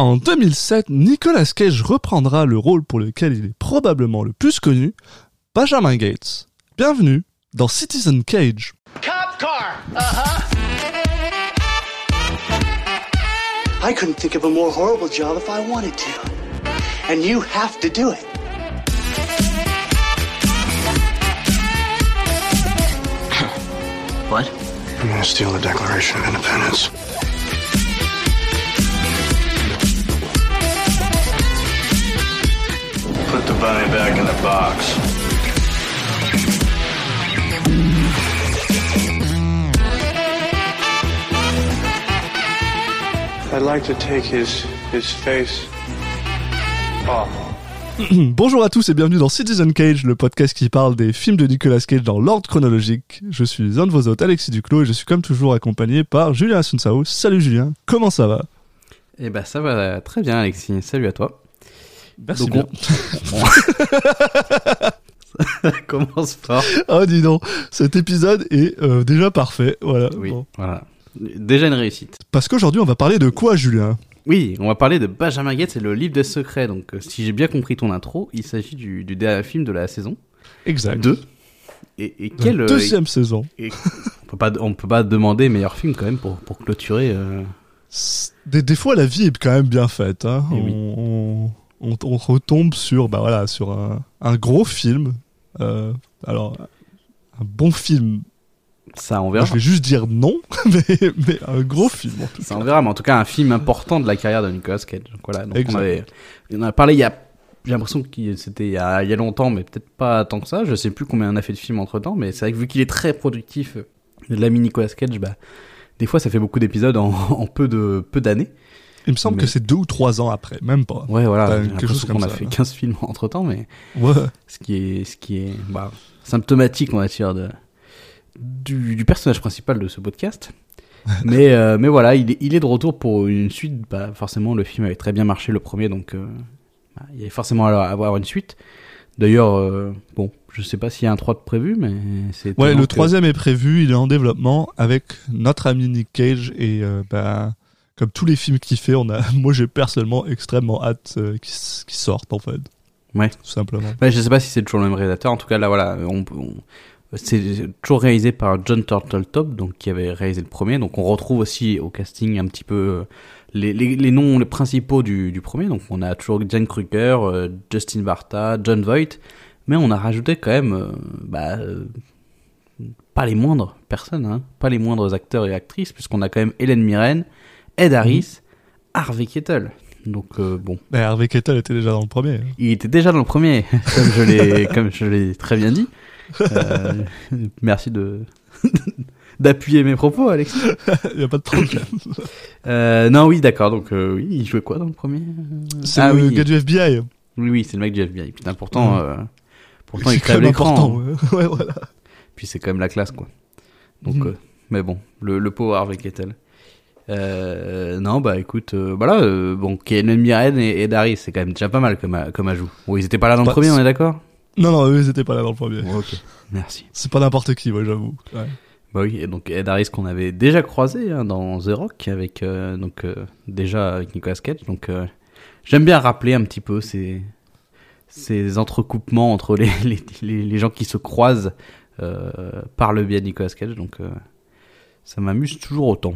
En 2007, Nicolas Cage reprendra le rôle pour lequel il est probablement le plus connu, Benjamin Gates. Bienvenue dans Citizen Cage. Cop car. Uh huh. I couldn't think of a more horrible job if I wanted to. And you have to do it. What? I'm gonna steal the Declaration of Independence. Bunny back in the box. I'd like to take his his face off. Bonjour à tous et bienvenue dans Citizen Cage, le podcast qui parle des films de Nicolas Cage dans l'ordre chronologique. Je suis un de vos hôtes, Alexis Duclos, et je suis comme toujours accompagné par Julien Asunsao. Salut Julien, comment ça va? Eh ben ça va très bien Alexis, salut à toi. Merci Donc, bien. Ça commence fort. Oh dis donc, cet épisode est euh, déjà parfait, voilà. Oui, Bon. voilà. Déjà une réussite. Parce qu'aujourd'hui on va parler de quoi Julien? Oui, on va parler de Benjamin Gates et le livre des secrets. Donc euh, si j'ai bien compris ton intro, il s'agit du, du dernier film de la saison Exact. 2. Et, et quel... euh, Deuxième saison. et- on peut pas on peut pas demander meilleur film quand même pour, pour clôturer. euh, Des, des fois la vie est quand même bien faite. Hein. Eh oui. on, on, on retombe sur, bah voilà, sur un, un gros film. Euh, alors, un bon film. Ça on Moi, verra. je vais juste dire non, mais, mais un gros film. en tout Ça on verra, mais en tout cas un film important de la carrière de Nicolas Cage. Donc voilà, donc on avait, on en a parlé il y a, j'ai l'impression que c'était il y a, il y a longtemps, mais peut-être pas tant que ça. Je sais plus combien on a fait de films entre temps, mais c'est vrai que vu qu'il est très productif, euh, l'ami Nicolas Cage, bah, des fois ça fait beaucoup d'épisodes en, en peu de peu d'années. Il me semble Mais- que c'est deux ou trois ans après, même pas. Ouais, voilà. Quelque chose comme qu'on a ça, fait là. 15 films entre temps, mais Ouais. ce qui est, ce qui est, bah, symptomatique, on va dire, de, du, du personnage principal de ce podcast. mais, euh, mais voilà, il est, il est de retour pour une suite. Bah, forcément, le film avait très bien marché le premier, donc euh, bah, il y avait forcément à avoir une suite. D'ailleurs, euh, bon, je sais pas s'il y a un 3 de prévu, mais c'est. Ouais, le que- troisième est prévu, il est en développement avec notre ami Nick Cage et euh, bah, comme tous les films qu'il fait, on a, moi j'ai personnellement extrêmement hâte euh, qu'ils sortent en fait. Ouais. Tout simplement. Ouais, je sais pas si c'est toujours le même réalisateur. En tout cas, là, voilà, on, on- c'est toujours réalisé par John Turteltaub, donc qui avait réalisé le premier. Donc, on retrouve aussi au casting un petit peu euh, les, les, les noms les principaux du, du premier. Donc, on a toujours Jane Kruger, euh, Justin Barta, John Voight, mais on a rajouté quand même, bah, pas les moindres personnes, hein, pas les moindres acteurs et actrices, puisqu'on a quand même Hélène Mirren, Ed Harris, Harvey Keitel. Donc, euh, bon. Bah, Harvey Keitel était déjà dans le premier. Il était déjà dans le premier, comme je l'ai, comme je l'ai très bien dit. Euh, merci de d'appuyer mes propos, Alex. Il y a pas de problème. Euh, non, oui, d'accord. Donc, oui, il jouait quoi dans le premier? C'est Ah le oui. gars du FBI. Oui, oui, c'est le mec du FBI. Putain, pourtant, pourtant, il crève l'écran. hein. Ouais, voilà. Puis c'est quand même la classe, quoi. Donc, euh, mais bon, le, le pauvre Harvey Keitel. Euh, non, bah écoute, euh, voilà, euh, bon, Mirren et, et Darius, c'est quand même déjà pas mal comme, a- comme ajout. Bon, ils étaient pas là dans le Pas- premier, on est d'accord? Non, non, eux ils étaient pas là dans le premier. Ok, merci. C'est pas n'importe qui, ouais, j'avoue. Ouais. Bah oui, et donc Ed Harris qu'on avait déjà croisé hein, dans The Rock avec euh, donc euh, déjà avec Nicolas Cage. Donc euh, j'aime bien rappeler un petit peu ces ces entrecoupements entre les les, les, les gens qui se croisent euh, par le biais de Nicolas Cage. Donc euh, ça m'amuse toujours autant.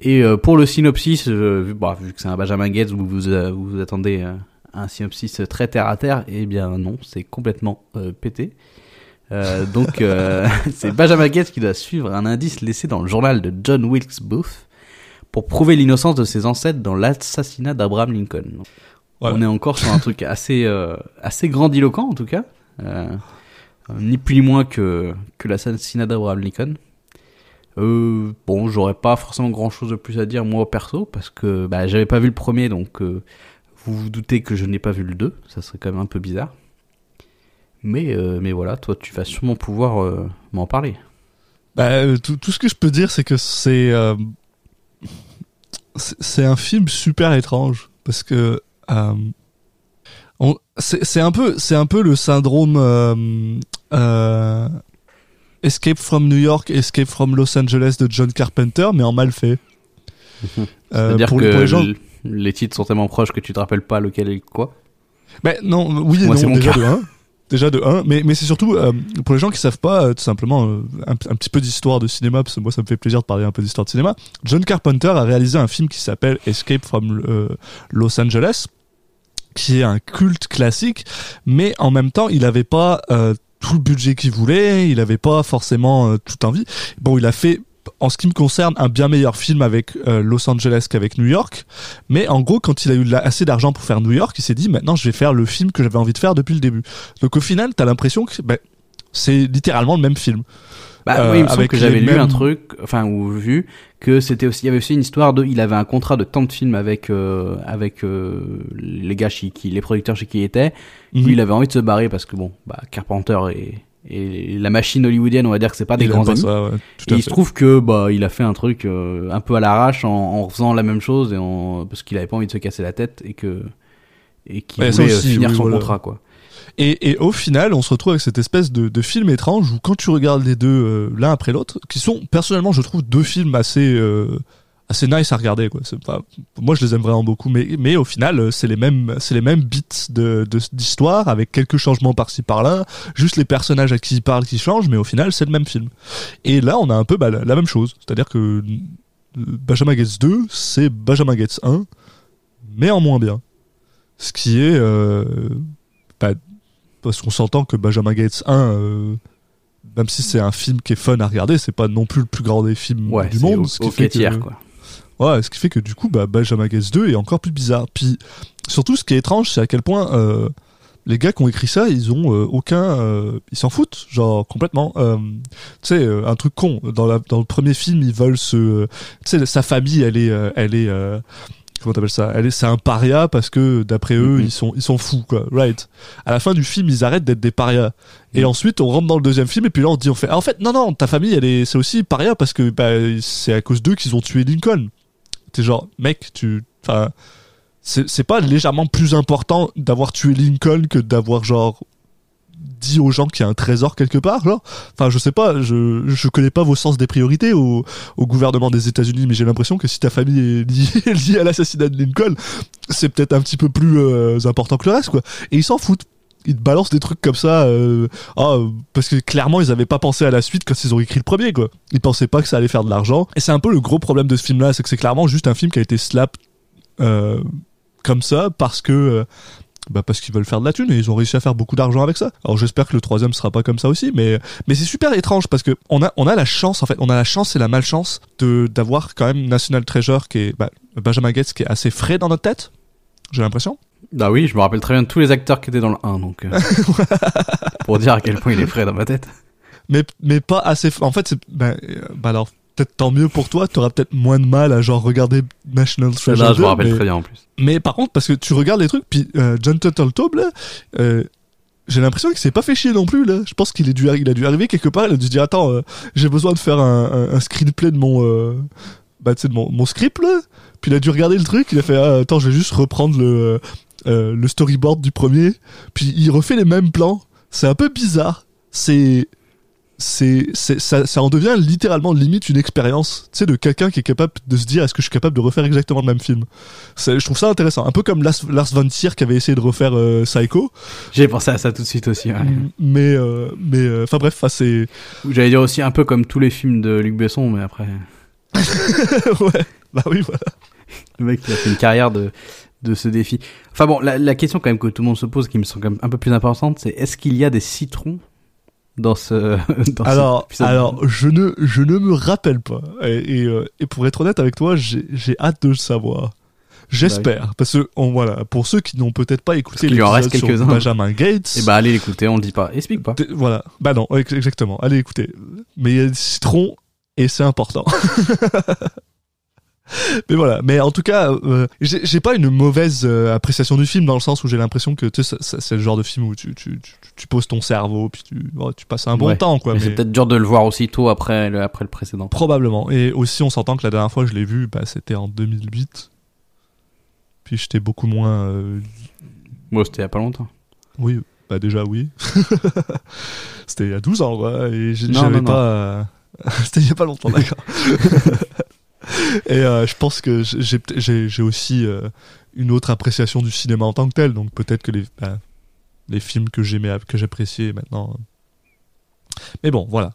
Et euh, pour le synopsis, euh, vu, bah, vu que c'est un Benjamin Gates, vous vous, euh, vous attendez un synopsis très terre à terre, eh bien non, c'est complètement pété. Euh, donc, euh, c'est Benjamin Gates qui doit suivre un indice laissé dans le journal de John Wilkes Booth pour prouver l'innocence de ses ancêtres dans l'assassinat d'Abraham Lincoln. On est encore sur un truc assez, euh, assez grandiloquent en tout cas, ni plus ni moins que, que l'assassinat d'Abraham Lincoln. Euh, bon, j'aurais pas forcément grand chose de plus à dire moi perso parce que bah, j'avais pas vu le premier donc euh, vous vous doutez que je n'ai pas vu le 2, ça serait quand même un peu bizarre. Mais, euh, mais voilà, toi tu vas sûrement pouvoir euh, m'en parler. Bah, tout, tout ce que je peux dire, c'est que c'est c'est un film super étrange parce que c'est un peu c'est un peu le syndrome Escape from New York, Escape from Los Angeles de John Carpenter, mais en mal fait. Euh, C'est-à-dire pour, que les- pour les gens, les titres sont tellement proches que tu te rappelles pas lequel est quoi. Ben non, oui Moi, non, déjà cas. de 1. Déjà de 1, mais, mais c'est surtout, euh, pour les gens qui savent pas, euh, tout simplement, euh, un, un petit peu d'histoire de cinéma, parce que moi ça me fait plaisir de parler un peu d'histoire de cinéma. John Carpenter a réalisé un film qui s'appelle Escape from Los Angeles, qui est un culte classique, mais en même temps, il n'avait pas tout le budget qu'il voulait, il n'avait pas forcément euh, toute envie. Bon, il a fait, en ce qui me concerne, un bien meilleur film avec euh, Los Angeles qu'avec New York, mais en gros, quand il a eu assez d'argent pour faire New York, il s'est dit maintenant je vais faire le film que j'avais envie de faire depuis le début. Donc au final, t'as l'impression que ben, c'est littéralement le même film. Bah Euh, oui, il me semble que j'avais lu un truc, enfin ou vu que c'était aussi, il y avait aussi une histoire de, il avait un contrat de tant de films avec euh, avec euh, les gars chez qui, les producteurs chez qui il était. Lui, il avait envie de se barrer parce que bon, bah Carpenter et et la machine hollywoodienne, on va dire que c'est pas des Il grands amis. ça, ouais, Et il se trouve que bah il a fait un truc euh, un peu à l'arrache en, en faisant la même chose et en parce qu'il avait pas envie de se casser la tête et que et qu'il Ouais, voulait euh, aussi, finir oui, son voilà. contrat quoi. Et, au final, on se retrouve avec cette espèce de, film étrange où quand tu regardes les deux euh, l'un après l'autre, qui sont personnellement, je trouve, deux films assez euh, assez nice à regarder. Quoi. Moi, je les aime vraiment beaucoup, mais au final, euh, c'est les mêmes c'est les mêmes beats de d'histoire avec quelques changements par-ci par-là, juste les personnages à qui ils parlent qui changent, mais au final, c'est le même film. Et là, on a un peu bah, la, même chose, c'est-à-dire que Benjamin Gates 2, c'est Benjamin Gates 1, mais en moins bien. Ce qui est parce qu'on s'entend que Benjamin Gates 1 euh, même si c'est un film qui est fun à regarder c'est pas non plus le plus grand des films Ouais, du monde au, ce qui au fait que, quoi. ouais ce qui fait que du coup bah, Benjamin Gates 2 est encore plus bizarre puis surtout ce qui est étrange c'est à quel point euh, les gars qui ont écrit ça ils ont euh, aucun euh, ils s'en foutent genre complètement tu sais un truc con dans la dans le premier film ils veulent se tu sais sa famille elle est elle est comment t'appelles ça? Elle est c'est un paria parce que d'après eux Mhm. ils sont ils sont fous quoi. Right. À la fin du film ils arrêtent d'être des parias. Et Mhm. ensuite on rentre dans le deuxième film et puis là on dit on fait ah, en fait non non ta famille elle est c'est aussi paria parce que bah, c'est à cause d'eux qu'ils ont tué Lincoln. T'es genre mec tu enfin c'est pas légèrement plus important d'avoir tué Lincoln que d'avoir genre dit aux gens qu'il y a un trésor quelque part genre. Enfin je sais pas je je connais pas vos sens des priorités au, au gouvernement des États-Unis mais j'ai l'impression que si ta famille est liée, à l'assassinat de Lincoln c'est peut-être un petit peu plus euh, important que le reste quoi. Et ils s'en foutent. Ils te balancent des trucs comme ça euh, ah, parce que clairement ils avaient pas pensé à la suite quand ils ont écrit le premier quoi. Ils pensaient pas que ça allait faire de l'argent. Et c'est un peu le gros problème de ce film là c'est que c'est clairement juste un film qui a été slap euh, comme ça parce que bah parce qu'ils veulent faire de la thune et ils ont réussi à faire beaucoup d'argent avec ça. Alors j'espère que le troisième sera pas comme ça aussi, mais mais c'est super étrange parce que on a on a la chance en fait, on a la chance et la malchance de d'avoir quand même National Treasure qui est bah, Benjamin Gates qui est assez frais dans notre tête. J'ai l'impression. Bah oui, je me rappelle très bien de tous les acteurs qui étaient dans le 1 donc euh, pour dire à quel point il est frais dans ma tête. mais mais pas assez en fait c'est bah, euh, bah alors peut-être tant mieux pour toi t'auras peut-être moins de mal à genre regarder National Treasure Là, je 2, me rappelle mais, très bien en plus. mais par contre parce que tu regardes les trucs puis euh, John Turteltaub là euh, j'ai l'impression qu'il s'est pas fait chier non plus là. Je pense qu'il est dû il a dû arriver quelque part il a dû dire attends euh, j'ai besoin de faire un, un, un screenplay de mon bah tu sais de mon, mon script là. Puis il a dû regarder le truc il a fait ah, attends je vais juste reprendre le le storyboard du premier. Puis il refait les mêmes plans. C'est un peu bizarre. C'est c'est, ça, ça en devient littéralement limite une expérience, tu sais, de quelqu'un qui est capable de se dire est-ce que je suis capable de refaire exactement le même film? Je trouve ça intéressant, un peu comme Lars, Lars von Trier qui avait essayé de refaire euh, Psycho, J'ai pensé à ça tout de suite aussi. ouais. mais euh, mais euh, enfin bref, c'est J'allais dire aussi un peu comme tous les films de Luc Besson, mais après ouais, bah oui voilà. le mec il a fait une carrière de de ce défi. Enfin bon, la, la question quand même que tout le monde se pose, qui me semble quand même un peu plus importante, c'est est-ce qu'il y a des citrons dans ce dans Alors, alors je ne je ne me rappelle pas et, et, euh, et pour être honnête avec toi, j'ai, hâte de le savoir. J'espère, parce que on, voilà, pour ceux qui n'ont peut-être pas écouté l'épisode sur quelques-uns. Benjamin Gates, Eh bah allez l'écouter, on le dit pas. Explique pas. Voilà. Bah non, ex- exactement. Allez écoutez. Mais il y a des citrons et c'est important. mais voilà. Mais en tout cas, euh, j'ai pas une mauvaise euh, appréciation du film dans le sens où j'ai l'impression que tu sais, c'est le genre de film où tu, tu, tu, tu poses ton cerveau puis tu, oh, tu passes un bon Ouais. temps quoi. Mais mais- c'est peut-être dur de le voir aussitôt après le, après le précédent. Probablement. Et aussi, on s'entend que la dernière fois que je l'ai vu, bah, c'était en 2008. Puis j'étais beaucoup moins. euh, Moi c'était il y a pas longtemps. Oui, bah déjà oui. c'était il y a 12 ans, quoi. Et j'avais pas. euh, c'était il y a pas longtemps, d'accord. Et euh, je pense que j'ai j'ai j'ai aussi euh, une autre appréciation du cinéma en tant que tel. Donc peut-être que les bah, les films que j'aimais que j'appréciais maintenant. euh. Mais bon, voilà.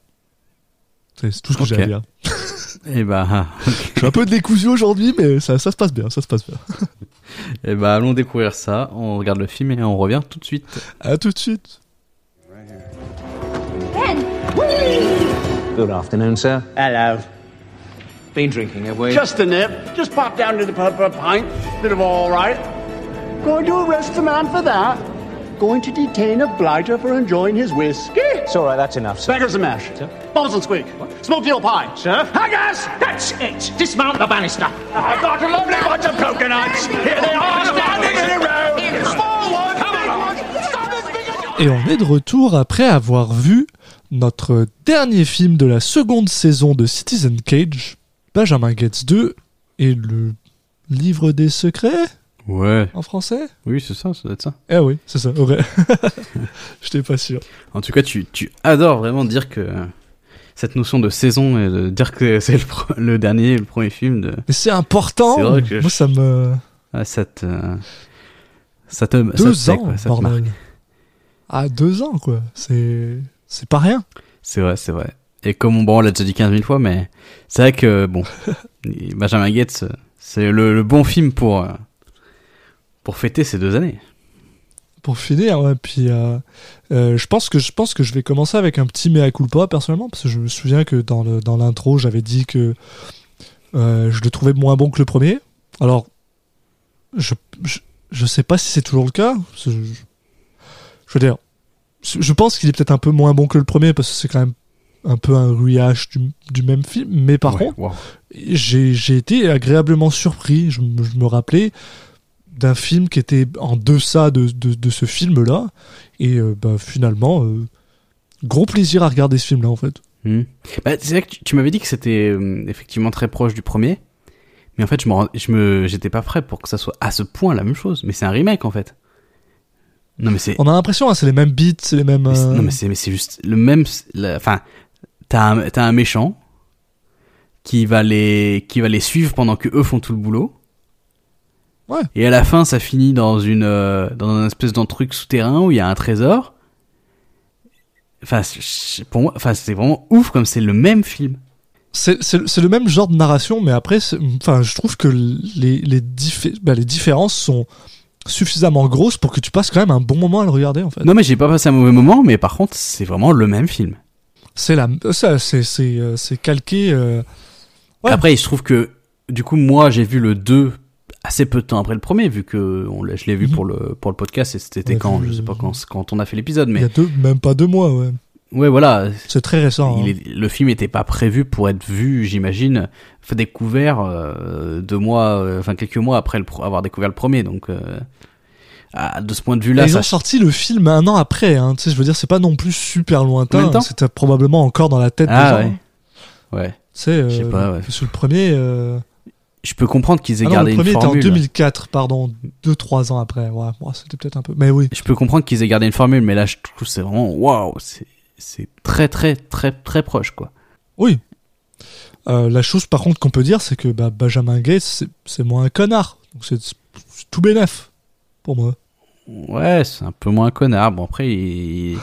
C'est tout ce que j'ai Ok. à dire. Et bah, Je suis un peu décousu aujourd'hui, mais ça, ça se passe bien, ça se passe bien. et bah, allons découvrir ça. On regarde le film et on revient tout de suite. À tout de suite. Good afternoon, sir. Hello. Been drinking, have we? Just a nip. Just pop down to the pub for a pint. Bit of all right. Going to arrest the man for that? Going to detain a blighter for enjoying his whiskey? It's all right, that's enough, sir. Beggars and mash. Sir? Bubbles and squeak. Smoked eel pie. Sir? Haggis! That's it! Dismount the banister! I've got a lovely bunch of coconuts. Here they are, standing in a row. As you- Et on est de retour après avoir vu notre dernier film de la seconde saison de Citizen Cage, Benjamin Gates 2 et le livre des secrets Ouais. en français? Oui, c'est ça, ça doit être ça. Eh oui, c'est ça, ouais. J'étais pas sûr. En tout cas, tu, tu adores vraiment dire que cette notion de saison et de dire que c'est le, le dernier, le premier film de. Mais c'est important. C'est vrai que Moi, ça me. Ah, ça te. Ça te. ça te Deux ans, quoi, ça te bordel. Ah, deux ans, quoi. C'est. C'est pas rien. C'est vrai, c'est vrai. Et comme bon, on l'a déjà dit 15 000 fois, mais c'est vrai que, bon, Benjamin Gates, c'est le, le bon film pour, euh, pour fêter ces deux années. Pour finir, ouais, puis euh, euh, je pense que je pense que je vais commencer avec un petit mea culpa personnellement parce que je me souviens que dans le dans l'intro j'avais dit que je le trouvais moins bon que le premier. Alors je je, je sais pas si c'est toujours le cas. je veux dire, je pense qu'il est peut-être un peu moins bon que le premier parce que c'est quand même un peu un rehash du, du même film. Mais par Ouais, contre, wow. j'ai été agréablement surpris. Je, me- je me rappelais d'un film qui était en deçà de, de, de ce film-là. Et euh, bah, finalement, euh, gros plaisir à regarder ce film-là, en fait. Hmm. Bah, c'est vrai que tu, tu m'avais dit que c'était euh, effectivement très proche du premier, mais en fait, je me, je me, j'étais pas prêt pour que ça soit à ce point la même chose. Mais c'est un remake en fait. Non mais c'est, On a l'impression, hein, c'est les mêmes beats, c'est les mêmes... euh, non mais c'est, mais c'est juste le même. Enfin, t'as un, un méchant qui va les, qui va les suivre pendant que eux font tout le boulot. Ouais. Et à la fin, ça finit dans une, euh, dans un espèce d'un truc souterrain où il y a un trésor. Enfin, c'est- pour moi, enfin, c'est vraiment ouf comme c'est le même film. C'est le même genre de narration, mais après, enfin, je trouve que les, les, diffé- bah, les différences sont suffisamment grosses pour que tu passes quand même un bon moment à le regarder, en fait. Non, mais j'ai pas passé un mauvais moment, mais par contre, c'est vraiment le même film. C'est la, ça, c'est c'est euh, c'est calqué. euh, Ouais. Après, il se trouve que, du coup, moi, j'ai vu le 2 assez peu de temps après le premier, vu que on je l'ai vu Mhm. pour le, pour le podcast, et c'était Ouais, quand, je sais pas quand, quand on a fait l'épisode, Il y mais a deux, même pas deux mois, ouais. ouais, voilà. C'est très récent. Il hein. le film était pas prévu pour être vu, j'imagine, découvert euh, deux mois, euh, enfin quelques mois après le avoir découvert le premier, donc euh, ah, de ce point de vue-là, ils ça ont sorti le film un an après, hein. tu sais, je veux dire, c'est pas non plus super lointain. C'était probablement encore dans la tête ah des gens. ouais, ouais. Tu sais, euh, pas, ouais. Sur le premier, euh... Je peux comprendre qu'ils aient ah non, gardé le une premier était en formule. 2004, pardon, deux trois ans après. Ouais, ouais, c'était peut-être un peu, mais oui. Je peux comprendre qu'ils aient gardé une formule, mais là, je trouve c'est vraiment waouh, c'est très très très très proche quoi. Oui. Euh, la chose par contre qu'on peut dire, c'est que bah, Benjamin Gates, c'est- moins un connard. Donc c'est c'est tout bénef pour moi. Ouais, c'est un peu moins connard. Bon après, il,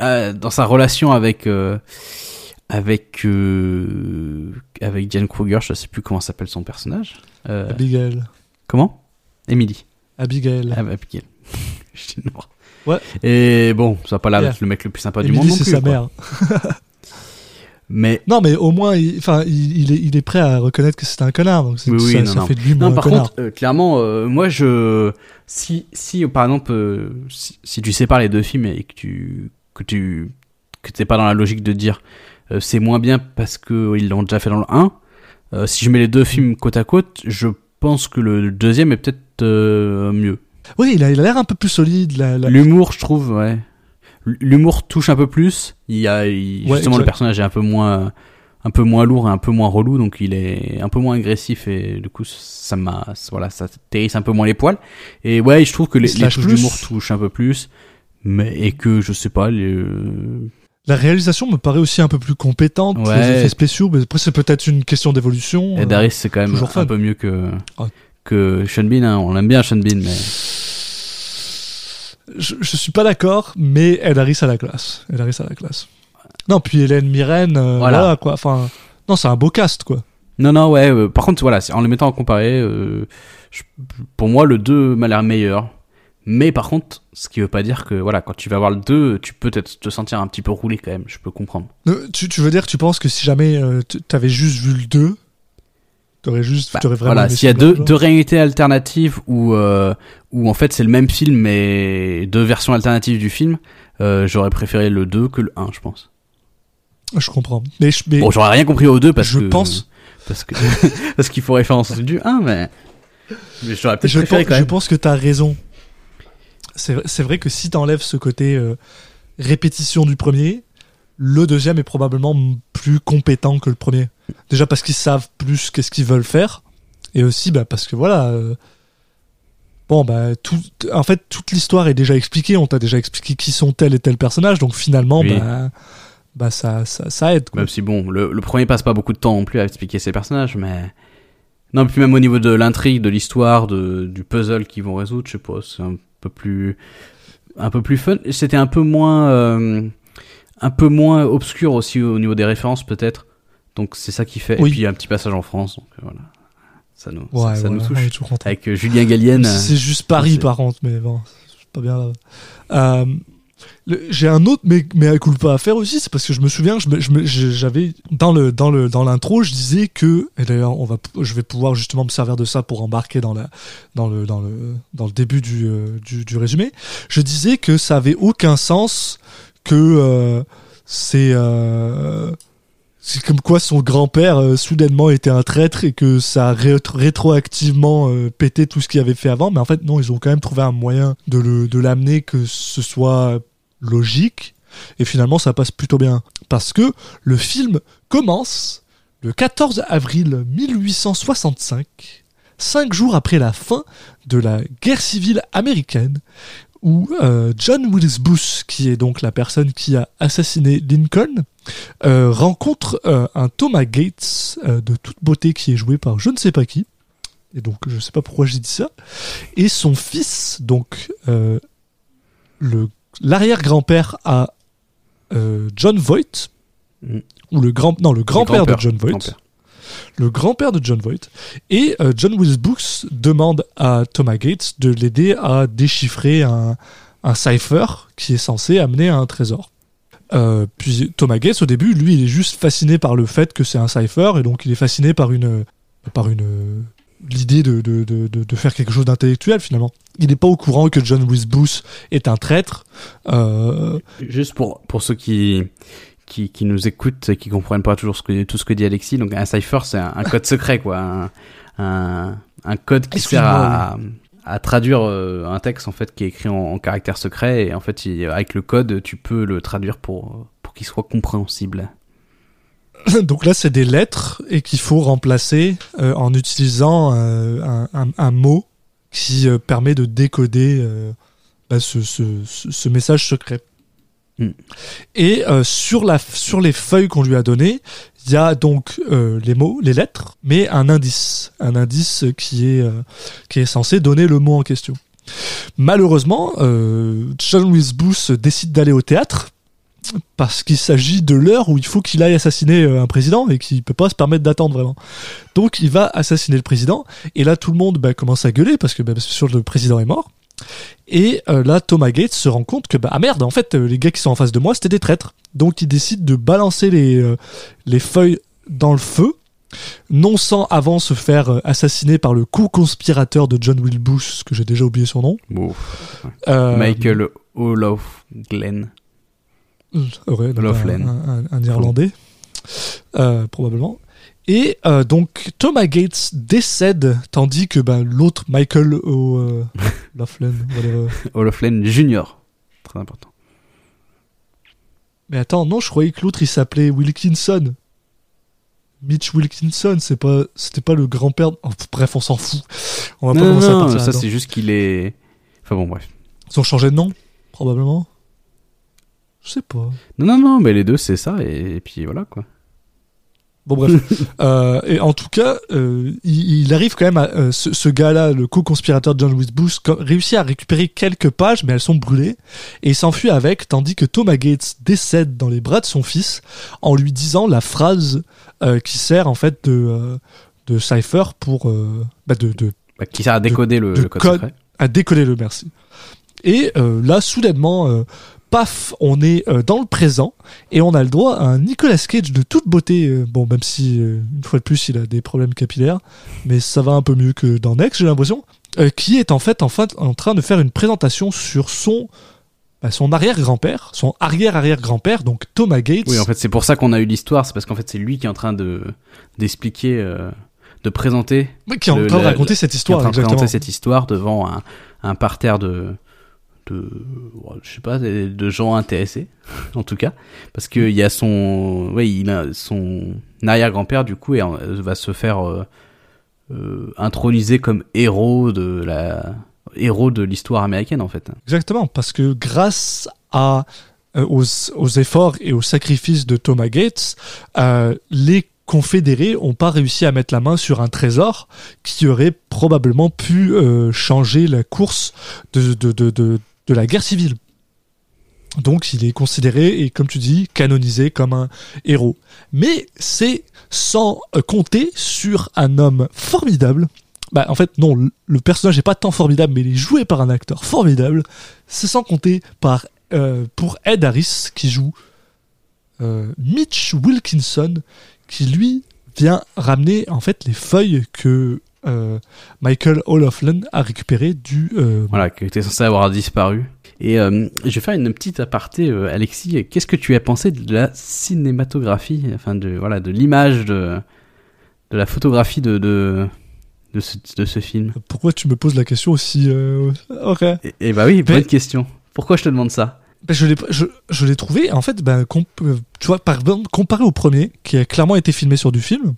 euh, dans sa relation avec euh, avec euh, avec Diane Kruger, je sais plus comment s'appelle son personnage. Euh, Abigail. comment? Emily. Abigail. Ah, bah, Abigail. Je dis non. Ouais. Et bon, ça va pas l'air Yeah. le mec le plus sympa du Emily, monde non c'est sa mère. Mais Non, mais au moins, il, enfin, il, il est, il est prêt à reconnaître que c'est un connard. Donc Oui, oui, ça, non, ça non. fait de lui Non, par connard. contre, euh, clairement, euh, moi, je, si, si, par exemple, euh, si, si tu sépares les deux films et que tu, que tu, que t'es pas dans la logique de dire, c'est moins bien parce que ils l'ont déjà fait dans le 1, euh, si je mets les deux films côte à côte, je pense que le deuxième est peut-être mieux. Oui, il a il a l'air un peu plus solide. La- L'humour, je trouve, ouais. L'humour touche un peu plus. Il y a, il- Ouais, justement, le personnage est un peu moins, un peu moins lourd et un peu moins relou, donc il est un peu moins agressif et du coup, ça m'a, voilà, ça hérisse un peu moins les poils. Et ouais, je trouve que les, les touches d'humour touchent un peu plus, mais et que je sais pas, les, La réalisation me paraît aussi un peu plus compétente, Ouais. les effets spéciaux, mais après c'est peut-être une question d'évolution. Ed euh, Harris, c'est quand même un peu mieux que, Ah. que Sean Bean. hein. On aime bien Sean Bean, mais je, je suis pas d'accord, mais Ed Harris a la classe. Ed Harris a la classe. Non, puis Hélène Mirren, euh, Voilà. voilà. quoi. Enfin, non, c'est un beau cast quoi. non, non, ouais. euh, par contre, voilà, en les mettant en comparé, euh, je- pour moi, le 2 m'a l'air meilleur. Mais par contre, ce qui veut pas dire que, voilà, quand tu vas voir le 2, tu peux peut-être te sentir un petit peu roulé quand même. Je peux comprendre. Tu, tu veux dire tu penses que si jamais tu- t'avais juste vu le 2, t'aurais juste, Bah, t'aurais vraiment voilà, s'il y a deux, deux réalités alternatives où, euh, où en fait c'est le même film mais deux versions alternatives du film, euh, j'aurais préféré le 2 que le 1, je pense. Je comprends. Mais, je- mais Bon, j'aurais rien compris au 2 parce je que. pense- Parce que. parce qu'il faut référence du 1, mais. Mais j'aurais peut-être je, préféré pense, quand je même. pense que t'as raison. C'est c'est vrai que si t'enlèves ce côté euh, répétition du premier, le deuxième est probablement plus compétent que le premier. Déjà parce qu'ils savent plus qu'est-ce qu'ils veulent faire, et aussi bah, parce que voilà. euh, Bon, bah, tout, en fait, toute l'histoire est déjà expliquée. On t'a déjà expliqué qui sont tel et tel personnage. Donc finalement, Oui. bah, bah, ça, ça, ça aide. Quoi. Même si bon, le, le premier passe pas beaucoup de temps non plus à expliquer ses personnages, mais. Non, puis même au niveau de l'intrigue, de l'histoire, du puzzle qu'ils vont résoudre, je sais pas, c'est un peu plus. Un peu plus fun. C'était un peu moins. euh, un peu moins obscur aussi au niveau des références, peut-être. Donc c'est ça qui fait. Oui. Et puis il y a un petit passage en France, donc euh, voilà. Ça nous, Ouais, ça, ça nous touche. content. Avec euh, Julien Gallienne. euh, C'est juste Paris par contre, mais bon, c'est pas bien. Euh, J'ai un autre mais mais à culpa à faire aussi, c'est parce que je me souviens, je j'avais dans le dans le dans l'intro, je disais que et d'ailleurs on va je vais pouvoir justement me servir de ça pour embarquer dans la dans le dans le dans le début du euh, du, du résumé. Je disais que ça avait aucun sens que euh, c'est euh, c'est comme quoi son grand-père euh, soudainement était un traître et que ça a ré- rétroactivement euh, pété tout ce qu'il avait fait avant. Mais en fait, non, ils ont quand même trouvé un moyen de le de l'amener que ce soit logique. Et finalement, ça passe plutôt bien. Parce que le film commence le 14 avril 1865, cinq jours après la fin de la guerre civile américaine, où euh, John Wilkes Booth, qui est donc la personne qui a assassiné Lincoln, euh, rencontre euh, un Thomas Gates euh, de toute beauté qui est joué par je ne sais pas qui. Et donc je ne sais pas pourquoi j'ai dit ça. Et son fils, donc euh, le l'arrière-grand-père à euh, John Voight, Mm. ou le grand non le grand-père de John Voight. Le grand-père de John Voight. Et euh, John Wilkes demande à Thomas Gates de l'aider à déchiffrer un, un cipher qui est censé amener à un trésor. Euh, puis Thomas Gates, au début, lui, il est juste fasciné par le fait que c'est un cipher, et donc il est fasciné par une, par une, l'idée de, de, de, de, faire quelque chose d'intellectuel finalement. Il n'est pas au courant que John Wilkes Booth est un traître. Euh, Juste pour, pour ceux qui, qui, qui nous écoutent et qui comprennent pas toujours ce que, tout ce que dit Alexis, donc un cipher c'est un, un code secret quoi, un, un, un code qui sert à, à traduire euh, un texte en fait qui est écrit en, en caractère secret et en fait il- avec le code tu peux le traduire pour, pour qu'il soit compréhensible. donc là, c'est des lettres et qu'il faut remplacer euh, en utilisant euh, un, mot qui euh, permet de décoder bah, ce, ce, ce, ce message secret. Mm. Et euh, sur, la, sur les feuilles qu'on lui a données, il y a donc euh, les mots, les lettres, mais un indice, un indice qui est, euh, qui est censé donner le mot en question. Malheureusement, John Wilkes Booth décide d'aller au théâtre parce qu'il s'agit de l'heure où il faut qu'il aille assassiner un président et qu'il peut pas se permettre d'attendre vraiment. Donc il va assassiner le président et là tout le monde bah, commence à gueuler parce que bah, c'est sûr le président est mort. Et euh, là Thomas Gates se rend compte que bah ah merde en fait euh, les gars qui sont en face de moi c'était des traîtres. Donc il décide de balancer les euh, les feuilles dans le feu. Non sans avant se faire assassiner par le co-conspirateur de John Will Booth, que j'ai déjà oublié son nom. Bon. Euh, Michael Olof Glenn. Ouais, un, un- un Irlandais, euh, probablement. Et euh, donc Thomas Gates décède, tandis que ben, l'autre Michael O'Loughlin, whatever. Oloflen Junior. Très important. Mais attends, non, je croyais que l'autre il s'appelait Wilkinson. Mitch Wilkinson, c'est pas, c'était pas le grand-père. oh, bref, on s'en fout. On va pas Non, commencer à partir ça c'est juste qu'il est. Enfin bon, bref. Ils ont changé de nom, probablement. Je sais pas. Non, non, non, mais les deux, c'est ça, et, et puis voilà, quoi. Bon bref. euh, et en tout cas, euh, il, il arrive quand même à euh, ce, ce gars-là, le co-conspirateur de John Louis Booth, co- réussit à récupérer quelques pages, mais elles sont brûlées, et il s'enfuit avec, tandis que Thomas Gates décède dans les bras de son fils en lui disant la phrase euh, qui sert en fait de de Cypher pour euh, bah, de, de Bah, qui sert à décoder le, de le code, secret. à décoller le merci. Et euh, là, soudainement, euh, paf, on est euh, dans le présent et on a le droit à un Nicolas Cage de toute beauté. euh, bon, même si, euh, une fois de plus, il a des problèmes capillaires, mais ça va un peu mieux que dans Next, j'ai l'impression, qui est en fait, en fait en train de faire une présentation sur son, bah, son arrière-grand-père, son arrière-arrière-grand-père, donc Thomas Gates. Oui, en fait, c'est pour ça qu'on a eu l'histoire, c'est parce qu'en fait, c'est lui qui est en train de d'expliquer, euh, de présenter, Oui, qui est en train de raconter cette qui est en histoire, train de présenter cette histoire devant un, un parterre de, de, je sais pas, de, gens intéressés, en tout cas, parce que il y a son, oui, il a son arrière-grand-père du coup et va se faire euh, euh, introniser comme héros de la héros de l'histoire américaine en fait. Exactement, parce que grâce à euh, aux, aux efforts et aux sacrifices de Thomas Gates, euh, les confédérés ont pas réussi à mettre la main sur un trésor qui aurait probablement pu changer la course de, de, de, la guerre civile. Donc il est considéré et comme tu dis canonisé comme un héros. Mais c'est sans euh, compter sur un homme formidable. Bah en fait non, le- personnage n'est pas tant formidable mais il est joué par un acteur formidable. C'est sans compter euh, pour Ed Harris qui joue euh, Mitch Wilkinson qui lui vient ramener en fait les feuilles que euh, Michael O'Loughlin a récupérées du euh, Voilà, qui était censé avoir disparu. Et euh, je vais faire une petite aparté, Alexis. Qu'est-ce que tu as pensé de la cinématographie, enfin de voilà, de l'image, de de la photographie de de de ce, de ce film? Pourquoi tu me poses la question aussi Ok. et, et bah oui, Mais- bonne question. Pourquoi je te demande ça? Ben, je l'ai je, je l'ai trouvé en fait ben, tu vois par exemple, comparé au premier qui a clairement été filmé sur du film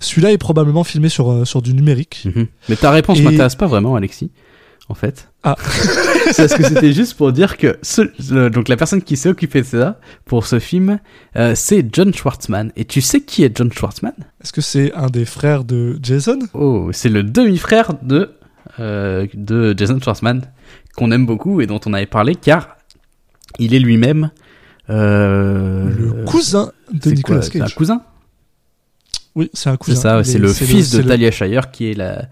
celui-là est probablement filmé sur euh, sur du numérique Mhm. Mais ta réponse Et- m'intéresse pas vraiment, Alexis. En fait. Ah. c'est parce que c'était juste pour dire que ce, le- donc la personne qui s'est occupée de ça pour ce film, euh, c'est John Schwartzman. Et tu sais qui est John Schwartzman? Est-ce que c'est un des frères de Jason? Oh, c'est le demi-frère de, euh, de Jason Schwartzman, qu'on aime beaucoup et dont on avait parlé, car il est lui-même... Euh, le cousin de Nicolas quoi, c'est un Cage cousin? Oui c'est un C'est cousin ça, Il c'est est- le fils c'est de le- Talia Shire qui est la,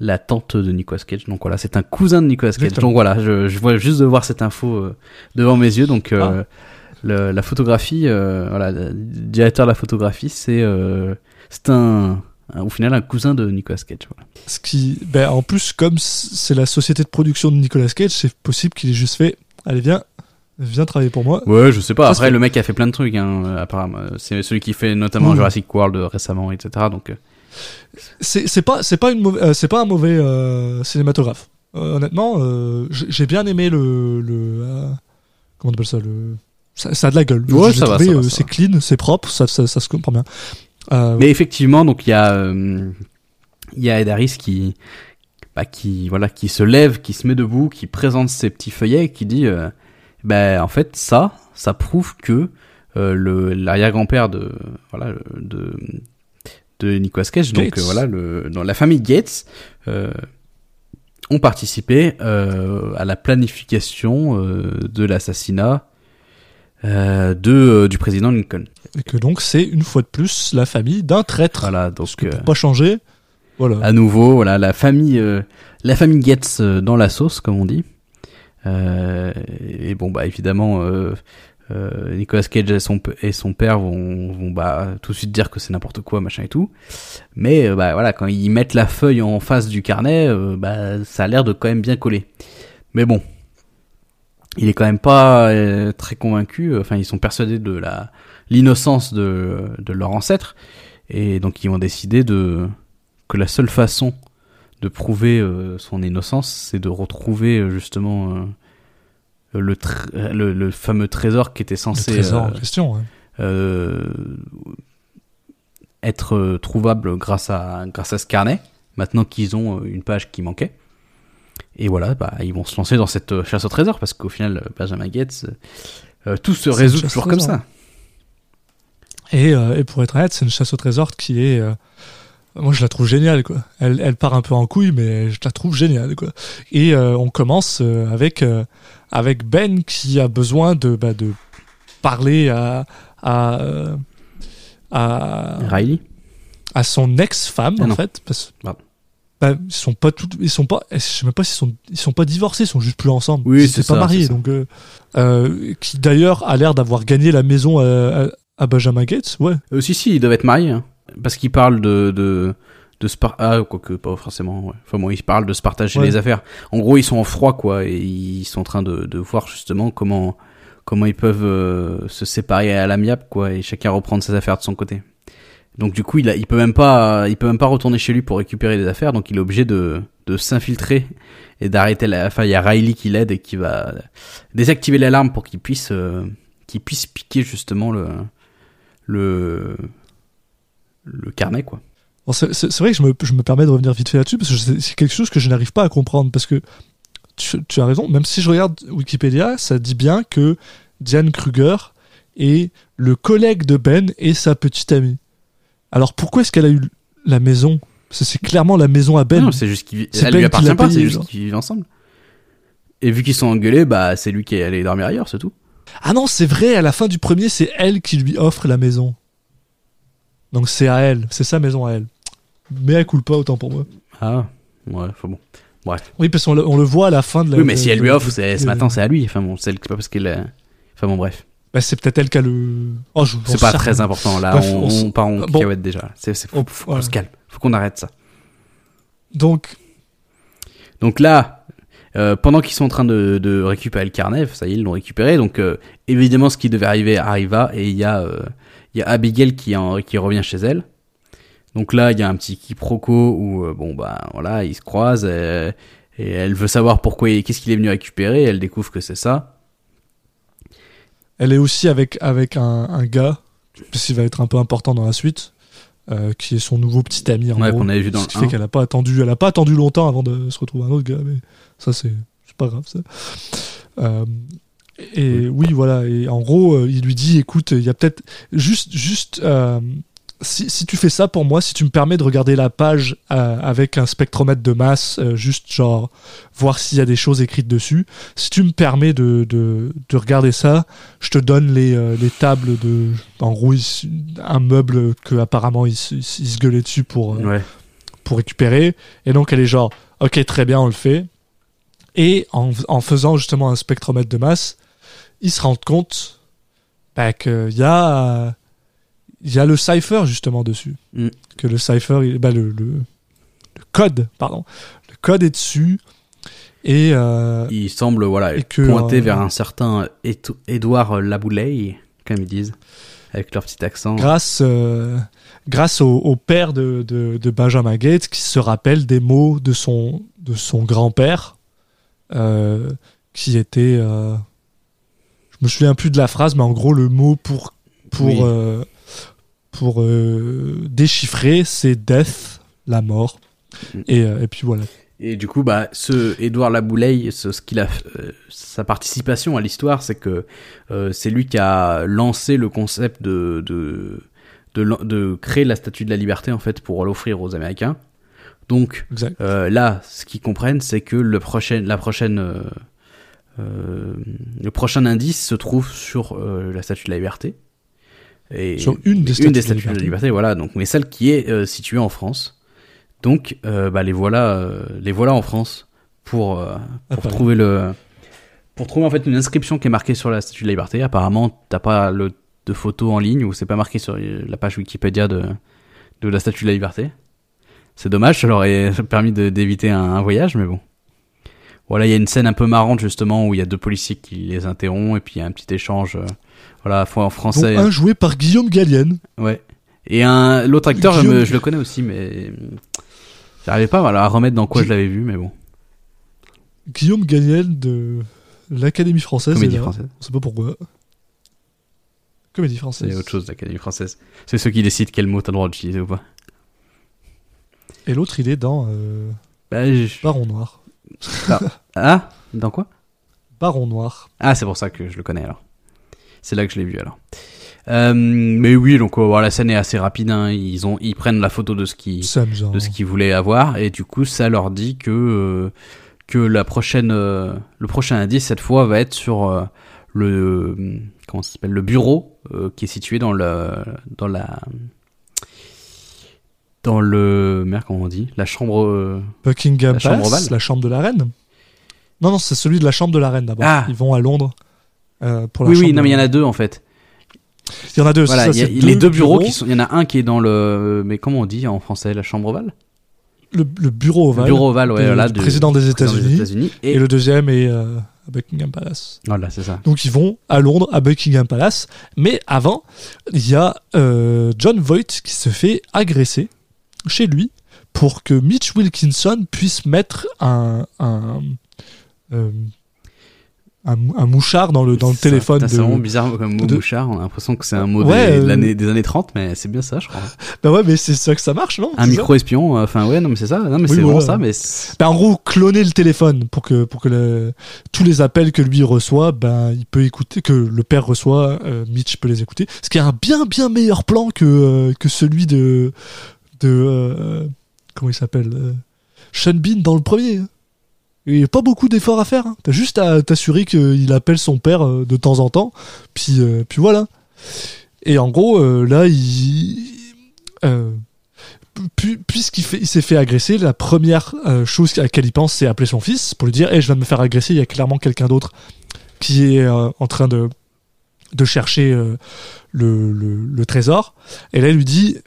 la tante de Nicolas Cage. Donc voilà, c'est un cousin de Nicolas Cage. Exactement. Donc voilà, je, je vois juste de voir cette info euh, devant mes yeux. Donc Ah. euh, le- la photographie, euh, voilà, le directeur de la photographie, c'est c'est un, un- au final un cousin de Nicolas Cage. Voilà. ce qui ben en plus comme c'est la société de production de Nicolas Cage c'est possible qu'il ait juste fait allez viens viens travailler pour moi Ouais, je sais pas. Après, le mec a fait plein de trucs, hein, euh, apparemment. C'est celui qui fait notamment Oui. Jurassic World récemment, etc. Donc, euh, c'est c'est pas c'est pas une euh, c'est pas un mauvais euh, cinématographe Euh, honnêtement euh, j'ai bien aimé le le euh, comment on appelle ça le ça, ça a de la gueule Ouais, ça va, euh, c'est clean c'est propre ça, ça ça se comprend bien Euh, Mais effectivement, donc il y a euh, il y a Ed Harris qui bah, qui voilà qui se lève, qui se met debout, qui présente ses petits feuillets, et qui dit euh, ben en fait ça ça prouve que euh, l'arrière-grand-père de voilà de de Nicolas Cage, donc euh, voilà le dans la famille Gates euh, ont participé euh, à la planification de l'assassinat euh, de euh, du président Lincoln. et que donc c'est une fois de plus la famille d'un traître Voilà, donc que euh, pas changer voilà à nouveau, voilà, la famille, la famille Gates dans la sauce, comme on dit. Euh, et bon, bah évidemment, euh, euh, Nicolas Cage et son, et son père vont, vont bah tout de suite dire que c'est n'importe quoi, machin et tout. Mais bah voilà, quand ils mettent la feuille en face du carnet, bah ça a l'air de quand même bien coller. Mais bon, il est quand même pas très convaincu. Enfin, ils sont persuadés de la l'innocence de, de leur ancêtre, et donc ils vont décider de que la seule façon de prouver euh, son innocence, c'est de retrouver euh, justement euh, le, tr- le, le fameux trésor qui était le censé trésor en question ouais. euh, être euh, trouvable grâce à grâce à ce carnet. Maintenant qu'ils ont euh, une page qui manquait. Et voilà, bah, ils vont se lancer dans cette chasse au trésor parce qu'au final, Benjamin Gates tout se résout toujours comme ça. Et, et pour être honnête, c'est une chasse au trésor qui est. moi, je la trouve géniale, quoi. Elle, elle part un peu en couille, mais je la trouve géniale, quoi. Et euh, on commence euh, avec, euh, avec Ben qui a besoin de, bah, de parler à. à, à, Riley à son ex-femme, Ah en fait. Parce, Pardon. bah, ils sont pas tout, ils sont pas, je sais même pas s'ils sont, ils sont pas divorcés, ils sont juste plus ensemble. Oui, Ils c'est pas ça, mariés, donc, euh, qui d'ailleurs a l'air d'avoir gagné la maison à, à, à Benjamin Gates, ouais. Si, si, ils doivent être mariés. hein. Parce qu'ils parlent de. de de se par- ah quoique pas forcément ouais. enfin bon ils parlent de se partager Ouais. les affaires en gros ils sont en froid quoi et ils sont en train de, de voir justement comment comment ils peuvent euh, se séparer à l'amiable quoi et chacun reprendre ses affaires de son côté donc du coup il a, il peut même pas il peut même pas retourner chez lui pour récupérer les affaires donc il est obligé de de s'infiltrer et d'arrêter la enfin il y a Riley qui l'aide et qui va désactiver l'alarme pour qu'il puisse euh, qu'il puisse piquer justement le le le carnet quoi c'est vrai que je me, je me permets de revenir vite fait là-dessus parce que c'est quelque chose que je n'arrive pas à comprendre parce que tu, tu as raison, même si je regarde Wikipédia, ça dit bien que Diane Kruger est le collègue de Ben et sa petite amie. Alors pourquoi est-ce qu'elle a eu la maison? C'est clairement la maison à Ben. non c'est juste qu'il Ben lui appartient l'a pas c'est juste qu'ils vivent ensemble et vu qu'ils sont engueulés bah c'est lui qui est allé dormir ailleurs c'est tout Ah non, c'est vrai, à la fin du premier, c'est elle qui lui offre la maison. Donc c'est à elle, c'est sa maison à elle. Mais elle coule pas autant pour moi. ah ouais faut bon bref Oui, parce qu'on le, on le voit à la fin de la. oui mais si elle lui offre c'est ce matin c'est à lui enfin bon c'est pas parce qu'elle a- enfin bon bref Bah, c'est peut-être elle qui a le. Oh, je- c'est pas très important là Bref, on, on on part en bon. cacahuète déjà c'est faut, On- faut qu'on se calme faut qu'on arrête ça Donc, Donc là, euh, pendant qu'ils sont en train de, de récupérer le carnet, ça y est, ils l'ont récupéré. Donc euh, évidemment, ce qui devait arriver arriva et il y a euh, il y a Abigail qui en, qui revient chez elle. Donc là, il y a un petit quiproquo où euh, bon bah voilà, ils se croisent euh, et elle veut savoir pourquoi qu'est-ce qu'il est venu récupérer. Elle découvre que c'est ça. elle est aussi avec, avec un, un gars, parce qu'il va être un peu important dans la suite, euh, qui est son nouveau petit ami. En Ouais, gros. qu'on avait vu dans Ce le qui fait 1. qu'elle a pas attendu, elle a pas attendu longtemps avant de se retrouver un autre gars, mais ça c'est c'est pas grave ça. Euh, et oui, voilà. Et en gros, euh, il lui dit, écoute, il y a peut-être juste, juste, euh, si, si tu fais ça pour moi, si tu me permets de regarder la page euh, avec un spectromètre de masse, euh, juste genre voir s'il y a des choses écrites dessus. Si tu me permets de, de, de regarder ça, je te donne les, euh, les tables de, en gros, un meuble que apparemment il, se- il se gueulait dessus pour. Ouais. pour récupérer. Et donc elle est genre, ok, très bien, on le fait. Et en, en faisant justement un spectromètre de masse, ils se rendent compte bah, qu'il y a, il y a le cipher justement dessus. Mm. Que le cipher, bah, le, le, le code, pardon, le code est dessus. Et euh, Il semble voilà Et que, pointer euh, vers un certain Édouard Laboulay, comme ils disent, avec leur petit accent. grâce, euh, grâce au, au père de, de, de Benjamin Gates qui se rappelle des mots de son, de son grand-père euh, qui était. Je me souviens plus de la phrase, mais en gros, le mot pour, pour, Oui. euh, pour euh, déchiffrer, c'est death, la mort. Mm. Et, euh, et puis voilà. Et du coup, bah, ce Édouard Laboulay, ce, ce qu'il a, sa participation à l'histoire, c'est que c'est lui qui a lancé le concept de de, de créer la Statue de la Liberté en fait pour l'offrir aux Américains. Donc euh, là, ce qu'ils comprennent, c'est que le prochain, la prochaine, euh, le prochain indice se trouve sur euh, la Statue de la Liberté. Et Sur une des statues de la statues de la liberté. liberté, voilà. Donc, mais celle qui est euh, située en France. Donc, euh, bah, les voilà, euh, les voilà en France pour, euh, trouver le, pour trouver en fait une inscription qui est marquée sur la Statue de la Liberté. Apparemment, t'as pas le de photo en ligne ou c'est pas marqué sur la page Wikipédia de de la Statue de la Liberté. C'est dommage, ça leur aurait permis d'éviter un, un voyage, mais bon. Voilà, il y a une scène un peu marrante justement où il y a deux policiers qui les interrompent et puis il y a un petit échange, euh, voilà, en Dont français. un joué par Guillaume Gallienne. Ouais. Et un l'autre acteur, je, Guillaume- me- je le connais aussi, mais j'arrivais pas voilà, à remettre dans quoi je l'avais vu, mais bon. Guillaume Gallienne de l'Académie française. Comédie là. française. On sait pas pourquoi. Comédie française. C'est autre chose l'Académie française. C'est ceux qui décident quel mot t'as le droit d'utiliser ou pas. Et l'autre, il est dans euh, Bah, je- Baron Noir. Ah Dans quoi? Baron Noir. Ah, c'est pour ça que je le connais alors. C'est là que je l'ai vu alors. Euh, mais oui, donc euh, voilà, la scène est assez rapide. Hein. Ils ont, ils prennent la photo de ce qui, de ce qu'ils voulaient avoir, et du coup, ça leur dit que euh, que la prochaine, euh, le prochain indice cette fois va être sur le comment s'appelle, le bureau qui est situé dans le dans la dans le merde comment on dit, la chambre. euh, Buckingham La Palace, la chambre de la reine. Non, non, c'est celui de la chambre de la reine d'abord. Ah. Ils vont à Londres euh, pour la oui, oui, non, mais il y en a deux en fait. Il y en a deux. Voilà, il y ça, a les deux bureaux, qui sont. Il y en a un qui est dans le. Mais comment on dit en français La chambre ovale? Le, le bureau ovale. Le bureau ovale, ouais, de- voilà, du président des États-Unis. États-Unis. Et, Et, le deuxième est euh, à Buckingham Palace. Voilà, c'est ça. Donc ils vont à Londres, à Buckingham Palace. Mais avant, il y a euh, John Voight qui se fait agresser chez lui pour que Mitch Wilkinson puisse mettre un, un, euh, un, un mouchard dans le, dans le Ça, téléphone. C'est vraiment bizarre comme mot de- mouchard. On a l'impression que c'est un mot Ouais, des, de euh, des années 30, mais c'est bien ça, je crois. Bah ouais, mais c'est ça que ça marche, non Un C'est ça micro espion, euh, enfin ouais, non mais c'est ça, non mais Oui, c'est vraiment ça, mais Ben, en gros, cloner le téléphone pour que, pour que le- tous les appels que lui reçoit, ben, il peut écouter, que le père reçoit, euh, Mitch peut les écouter. Ce qui est un bien, bien meilleur plan que, euh, que celui de, de, euh, comment il s'appelle, euh, Sean Bean dans le premier. Il n'y a pas beaucoup d'efforts à faire. hein. T'as juste à t'assurer qu'il appelle son père euh, de temps en temps. Puis, euh, puis voilà. Et en gros, là, il. pu- puisqu'il s'est fait agresser, la première chose à laquelle il pense, c'est appeler son fils pour lui dire hey, je viens de me faire agresser, il y a clairement quelqu'un d'autre qui est en train de, de chercher le, le- le trésor. Et là, il lui dit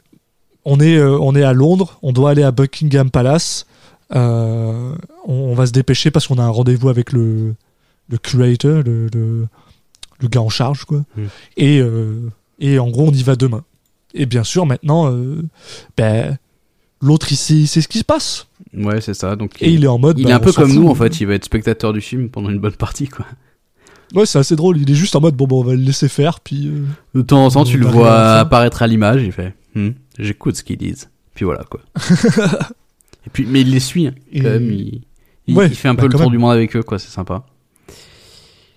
on est, euh, on est à Londres, on doit aller à Buckingham Palace, euh, on, on va se dépêcher parce qu'on a un rendez-vous avec le, le curator, le, le, le gars en charge, quoi. Et, euh, et en gros, on y va demain. Et bien sûr, maintenant, ben, l'autre, il sait ce qui se passe. ouais c'est ça. Donc Et il est en mode. il est un on peu comme nous en fait, il va être spectateur du film pendant une bonne partie quoi. Ouais, c'est assez drôle. Il est juste en mode bon, bon on va le laisser faire. Puis. De temps en temps, tu le vois apparaître à l'image, il fait Hmm, j'écoute ce qu'ils disent. Puis voilà quoi. Et puis mais il les suit hein, quand Et- même, il, il- Ouais, il fait un bah, peu le tour même. du monde avec eux quoi, c'est sympa.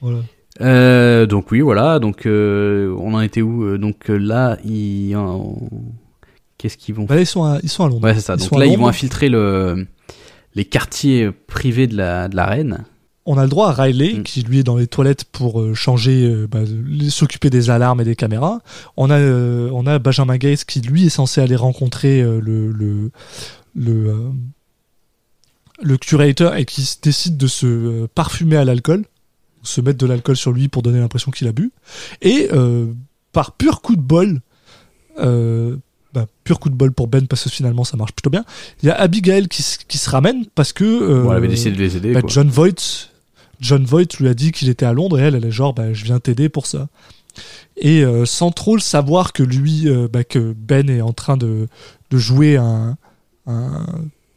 voilà. Euh, donc oui, voilà. Donc euh, on en était où Euh, Donc là, ils, qu'est-ce qu'ils vont Bah, ils sont à, ils sont à Londres. Ouais, c'est ça. Ils Donc là, ils vont infiltrer le les quartiers privés de la de la reine. On a le droit à Riley Mm. qui lui est dans les toilettes pour euh, changer, euh, bah, s'occuper des alarmes et des caméras. On a, euh, on a Benjamin Gates qui lui est censé aller rencontrer le le le, le curator et qui décide de se parfumer à l'alcool, se mettre de l'alcool sur lui pour donner l'impression qu'il a bu. Et par pur coup de bol, bah, pur coup de bol pour Ben parce que finalement ça marche plutôt bien. Il y a Abigail qui, qui se ramène parce que euh, Bon, elle avait décidé de les aider. bah, quoi. John Voight, John Voight lui a dit qu'il était à Londres et elle, elle est genre, bah, je viens t'aider pour ça. Et euh, sans trop le savoir que lui, euh, bah, que Ben est en train de, de jouer un, un-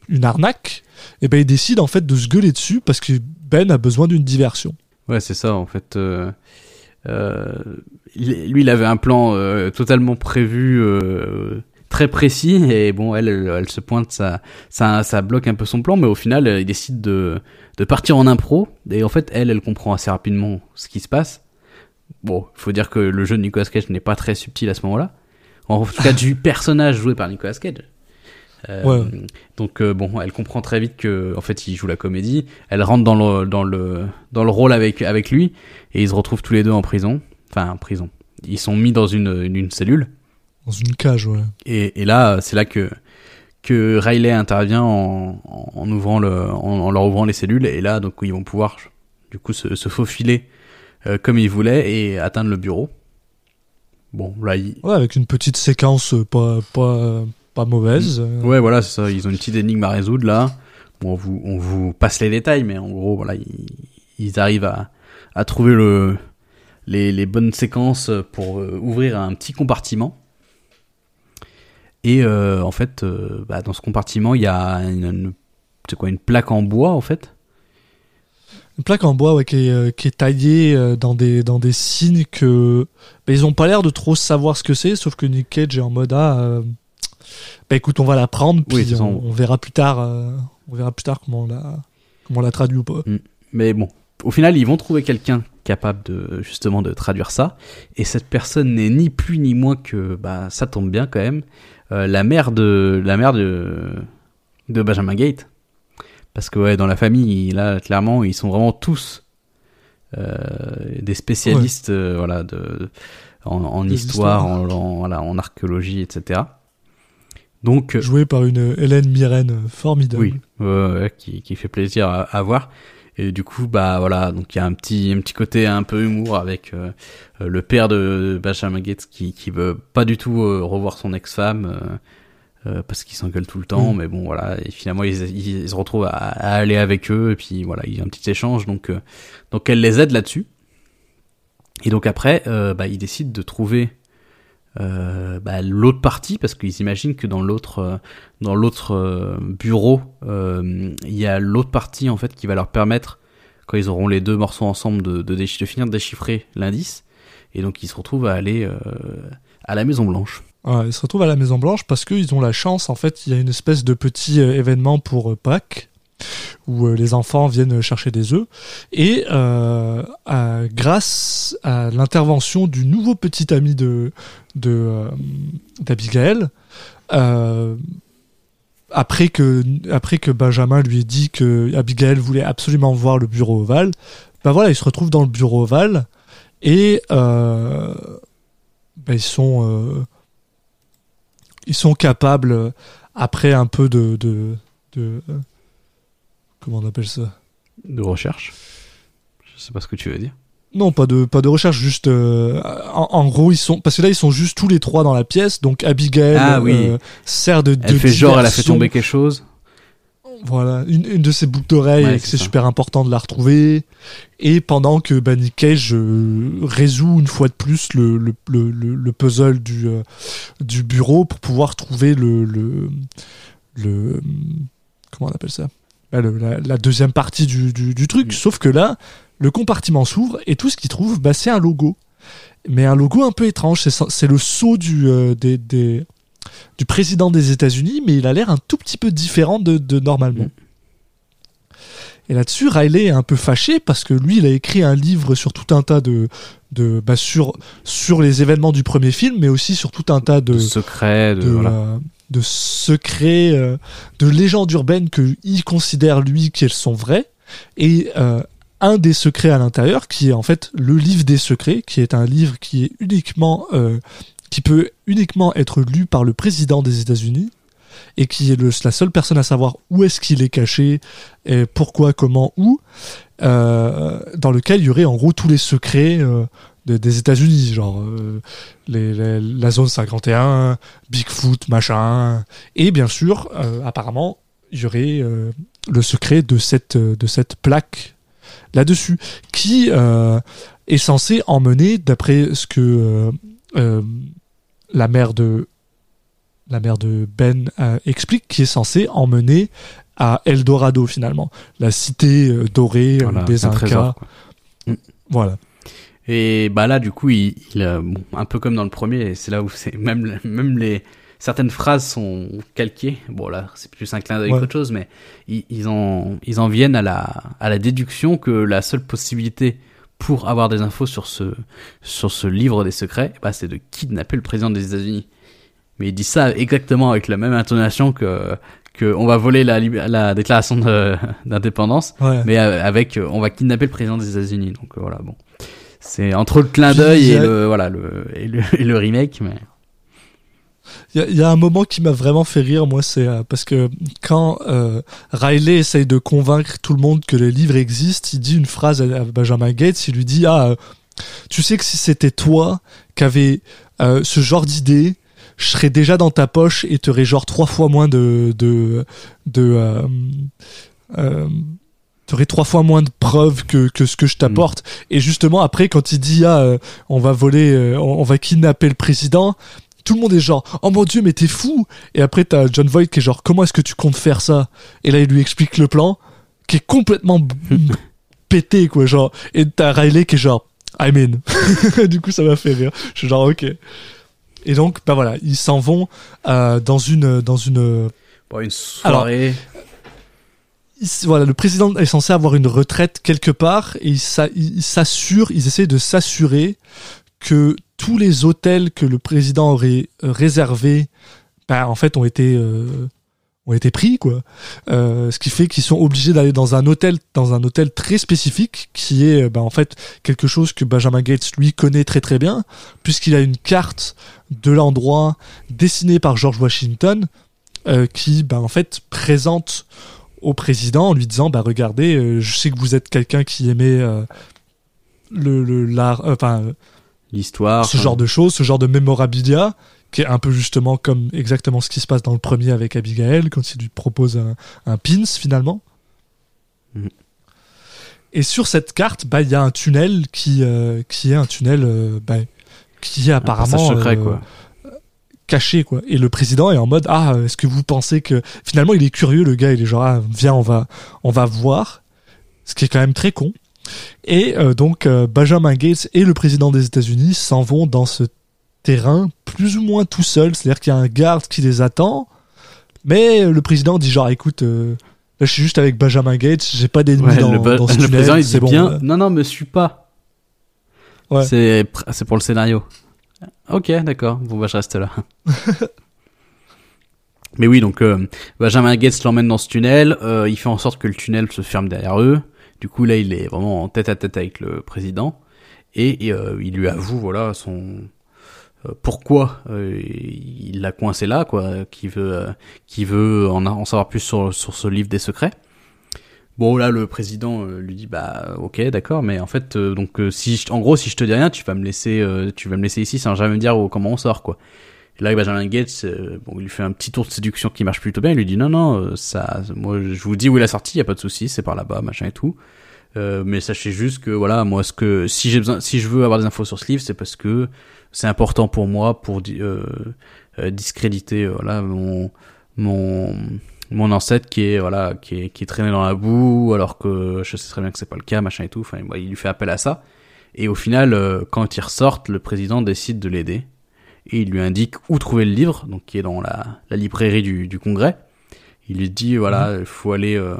une arnaque, et ben il décide en fait de se gueuler dessus parce que Ben a besoin d'une diversion. Ouais, c'est ça en fait. euh, lui, il avait un plan totalement prévu, très précis, et bon, elle, elle, elle se pointe, ça, ça, ça bloque un peu son plan, mais au final, euh, il décide de, de partir en impro, et en fait, elle, elle comprend assez rapidement ce qui se passe. Bon, faut dire que le jeu de Nicolas Cage n'est pas très subtil à ce moment-là. En tout cas, du personnage joué par Nicolas Cage. Euh, Ouais. Donc euh, bon, elle comprend très vite que en fait il joue la comédie. Elle rentre dans le dans le dans le rôle avec avec lui et ils se retrouvent tous les deux en prison. Enfin en prison. Ils sont mis dans une une, une cellule Dans une cage, ouais. et, et là c'est là que que Riley intervient en, en, ouvrant le en, en leur ouvrant les cellules et là donc ils vont pouvoir du coup se, se faufiler euh, comme ils voulaient et atteindre le bureau. Bon là ils, Ouais, avec une petite séquence euh, pas, pas, pas mauvaise. Ouais, voilà, c'est ça. Ils ont une petite énigme à résoudre là. Bon, on vous, on vous passe les détails, mais en gros, voilà, ils, ils arrivent à, à trouver le, les, les bonnes séquences pour euh, ouvrir un petit compartiment. Et euh, en fait, euh, bah, dans ce compartiment, il y a une, une- c'est quoi, une plaque en bois en fait. Une plaque en bois ouais, qui, est, euh, qui est taillée dans des, dans des signes que. bah, ils ont pas l'air de trop savoir ce que c'est, sauf que Nick Cage est en mode Ah, bah écoute, on va la prendre, puis Oui, on, on verra plus tard, on verra plus tard comment on la, comment on la traduit ou pas. Mais bon, au final, ils vont trouver quelqu'un capable de justement de traduire ça. Et cette personne n'est ni plus ni moins que, bah, ça tombe bien quand même, euh, la mère de la mère de de Benjamin Gate. Parce que ouais, dans la famille, là, clairement, ils sont vraiment tous euh, des spécialistes, euh, voilà, de en, histoire, en, en- voilà, en archéologie, etc. Donc, Joué par une Hélène Mirren formidable. oui, qui, qui fait plaisir à, à voir. Et du coup, bah voilà, donc il y a un petit, un petit côté un peu humour avec euh, euh, le père de Benjamin Gates qui, qui veut pas du tout euh, revoir son ex-femme euh, parce qu'il s'engueule tout le temps. Mm. Mais bon, voilà, et finalement ils, ils, ils se retrouvent à, à aller avec eux et puis voilà, il y a un petit échange. Donc, donc elle les aide là-dessus. Et donc après, bah, ils décident de trouver euh, bah, l'autre partie parce qu'ils imaginent que dans l'autre euh, dans l'autre euh, bureau euh, il y a l'autre partie en fait qui va leur permettre quand ils auront les deux morceaux ensemble de, de, de finir de déchiffrer l'indice. Et donc ils se retrouvent à aller à la Maison Blanche Ouais, ils se retrouvent à la Maison Blanche parce qu'ils ont la chance, en fait, il y a une espèce de petit événement pour Pâques où euh, les enfants viennent chercher des œufs. Et euh, grâce à l'intervention du nouveau petit ami de euh, d'Abigail, après que après que Benjamin lui ait dit que Abigail voulait absolument voir le bureau ovale, ben voilà, ils se retrouvent dans le bureau ovale et ben ils sont ils sont capables après un peu de comment on appelle ça? De recherche? Je sais pas ce que tu veux dire. Non pas de pas de recherche juste euh, en, en gros ils sont parce que là ils sont juste tous les trois dans la pièce. Donc Abigail Ah oui. euh, sert de, elle de fait genre elle a fait tomber quelque chose. Voilà, une, une de ses boucles d'oreilles Ouais, c'est super important de la retrouver. Et pendant que bah, Nick Cage euh, résout une fois de plus le, le, le, le- le puzzle du, euh, du bureau pour pouvoir trouver le, le, le comment on appelle ça? Bah, le- la, la deuxième partie du, du, du truc. Mm. Sauf que là, le compartiment s'ouvre et tout ce qu'il trouve, bah, c'est un logo. Mais un logo un peu étrange. C'est le sceau du, euh, des, des, du président des États-Unis, mais il a l'air un tout petit peu différent de, de normalement. Mm. Et là-dessus, Riley est un peu fâché parce que lui, il a écrit un livre sur tout un tas de, de bah, sur sur les événements du premier film, mais aussi sur tout un tas de de secret de, de, voilà. euh, de secrets, euh, de légendes urbaines que il considère lui qu'elles sont vraies. Et euh, un des secrets à l'intérieur, qui est en fait le livre des secrets, qui est un livre qui est uniquement, euh, qui peut uniquement être lu par le président des États-Unis et qui est la seule personne à savoir où est-ce qu'il est caché, et pourquoi, comment, où, dans lequel il y aurait en gros tous les secrets de- des États-Unis, genre euh, les, les- la zone 51, Bigfoot, machin, et bien sûr, euh, apparemment, il y aurait euh, le secret de cette euh, de cette plaque là-dessus, qui est censé emmener, d'après ce que la mère de la mère de Ben explique, qui est censé emmener à Eldorado finalement, la cité dorée Voilà, des Incas. trésor. Voilà. Et bah là, du coup, il, il, euh, bon, un peu comme dans le premier, c'est là où c'est même même les certaines phrases sont calquées. Bon là, c'est plus un clin d'œil Ouais. qu'autre chose, mais ils, ils en ils en viennent à la à la déduction que la seule possibilité pour avoir des infos sur ce sur ce livre des secrets, bah, c'est de kidnapper le président des États-Unis. Mais il dit ça exactement avec la même intonation que que on va voler la déclaration d'indépendance Ouais. mais avec on va kidnapper le président des États-Unis donc euh, voilà bon c'est entre le clin d'œil et a- le voilà le et le, et le remake mais. Il y, a- il y a un moment qui m'a vraiment fait rire, moi, c'est euh, parce que quand euh, Riley essaye de convaincre tout le monde que les livres existent, il dit une phrase à, Benjamin Gates, il lui dit Ah, euh, tu sais que si c'était toi qui avais ce genre d'idée, je serais déjà dans ta poche et t'aurais genre trois fois moins de de de t'aurais trois fois moins de preuves que, que ce que je t'apporte. Et justement, après, quand il dit, ah, euh, on va voler, euh, on, on va kidnapper le président, tout le monde est genre, oh mon dieu, mais t'es fou! Et après, t'as John Voight qui est genre, comment est-ce que tu comptes faire ça? Et là, il lui explique le plan, qui est complètement pété, quoi, genre. Et t'as Riley qui est genre, I'm in. du coup, ça m'a fait rire. Je suis genre, ok. Et donc, bah voilà, ils s'en vont euh, dans une, dans une, bon, une soirée voilà, le président est censé avoir une retraite quelque part et ils essaient de s'assurer que tous les hôtels que le président aurait euh, réservés, bah, en fait, ont été euh, pris. Euh, ce qui fait qu'ils sont obligés d'aller dans un hôtel dans un hôtel très spécifique qui est bah, en fait quelque chose que Benjamin Gates lui connaît très très bien puisqu'il a une carte de l'endroit dessinée par George Washington qui bah, en fait présente au président en lui disant bah regardez euh, je sais que vous êtes quelqu'un qui aimait euh, le le l'art euh, enfin L'histoire. ce genre de choses, ce genre de mémorabilia, qui est un peu justement comme exactement ce qui se passe dans le premier avec Abigail, quand il lui propose un, un pins finalement. Mhm. Et sur cette carte, bah, il y a un tunnel qui, qui est un tunnel bah, qui est apparemment secret, quoi. Caché quoi. Et le président est en mode ah est-ce que vous pensez que finalement il est curieux le gars il est genre ah, viens on va on va voir ce qui est quand même très con. Et euh, donc euh, Benjamin Gates et le président des États-Unis s'en vont dans ce terrain plus ou moins tout seul, c'est-à-dire qu'il y a un garde qui les attend, mais le président dit genre écoute euh, là je suis juste avec Benjamin Gates, j'ai pas d'ennemis Ouais, dans, le, dans ce le tunnel, président il dit bon. bien non non me suis pas Ouais. c'est c'est pour le scénario ok d'accord. Bon bah je reste là. Mais oui donc euh, Benjamin Gates l'emmène dans ce tunnel euh, il fait en sorte que le tunnel se ferme derrière eux. Du coup là il est vraiment en tête à tête avec le président. Et, euh, il lui avoue voilà son euh, pourquoi euh, il l'a coincé là quoi qui veut qui veut en, en savoir plus sur sur ce livre des secrets Bon là le président euh, lui dit bah ok d'accord mais en fait euh, donc euh, si je- en gros si je te dis rien tu vas me laisser tu vas me laisser ici sans jamais me dire comment on sort quoi. Et là Benjamin Gates bon il lui fait un petit tour de séduction qui marche plutôt bien il lui dit non non ça moi je vous dis où il a sorti y a pas de souci c'est par là-bas machin et tout. Euh, mais sachez juste que voilà moi ce que si j'ai besoin si je veux avoir des infos sur ce livre c'est parce que c'est important pour moi pour euh, discréditer voilà mon mon mon ancêtre qui est voilà qui est qui est traîné dans la boue alors que je sais très bien que c'est pas le cas machin et tout. Enfin il lui fait appel à ça. Et au final euh, quand ils ressortent le président décide de l'aider. Et il lui indique où trouver le livre donc qui est dans la, la librairie du, du congrès. Il lui dit voilà il faut aller euh,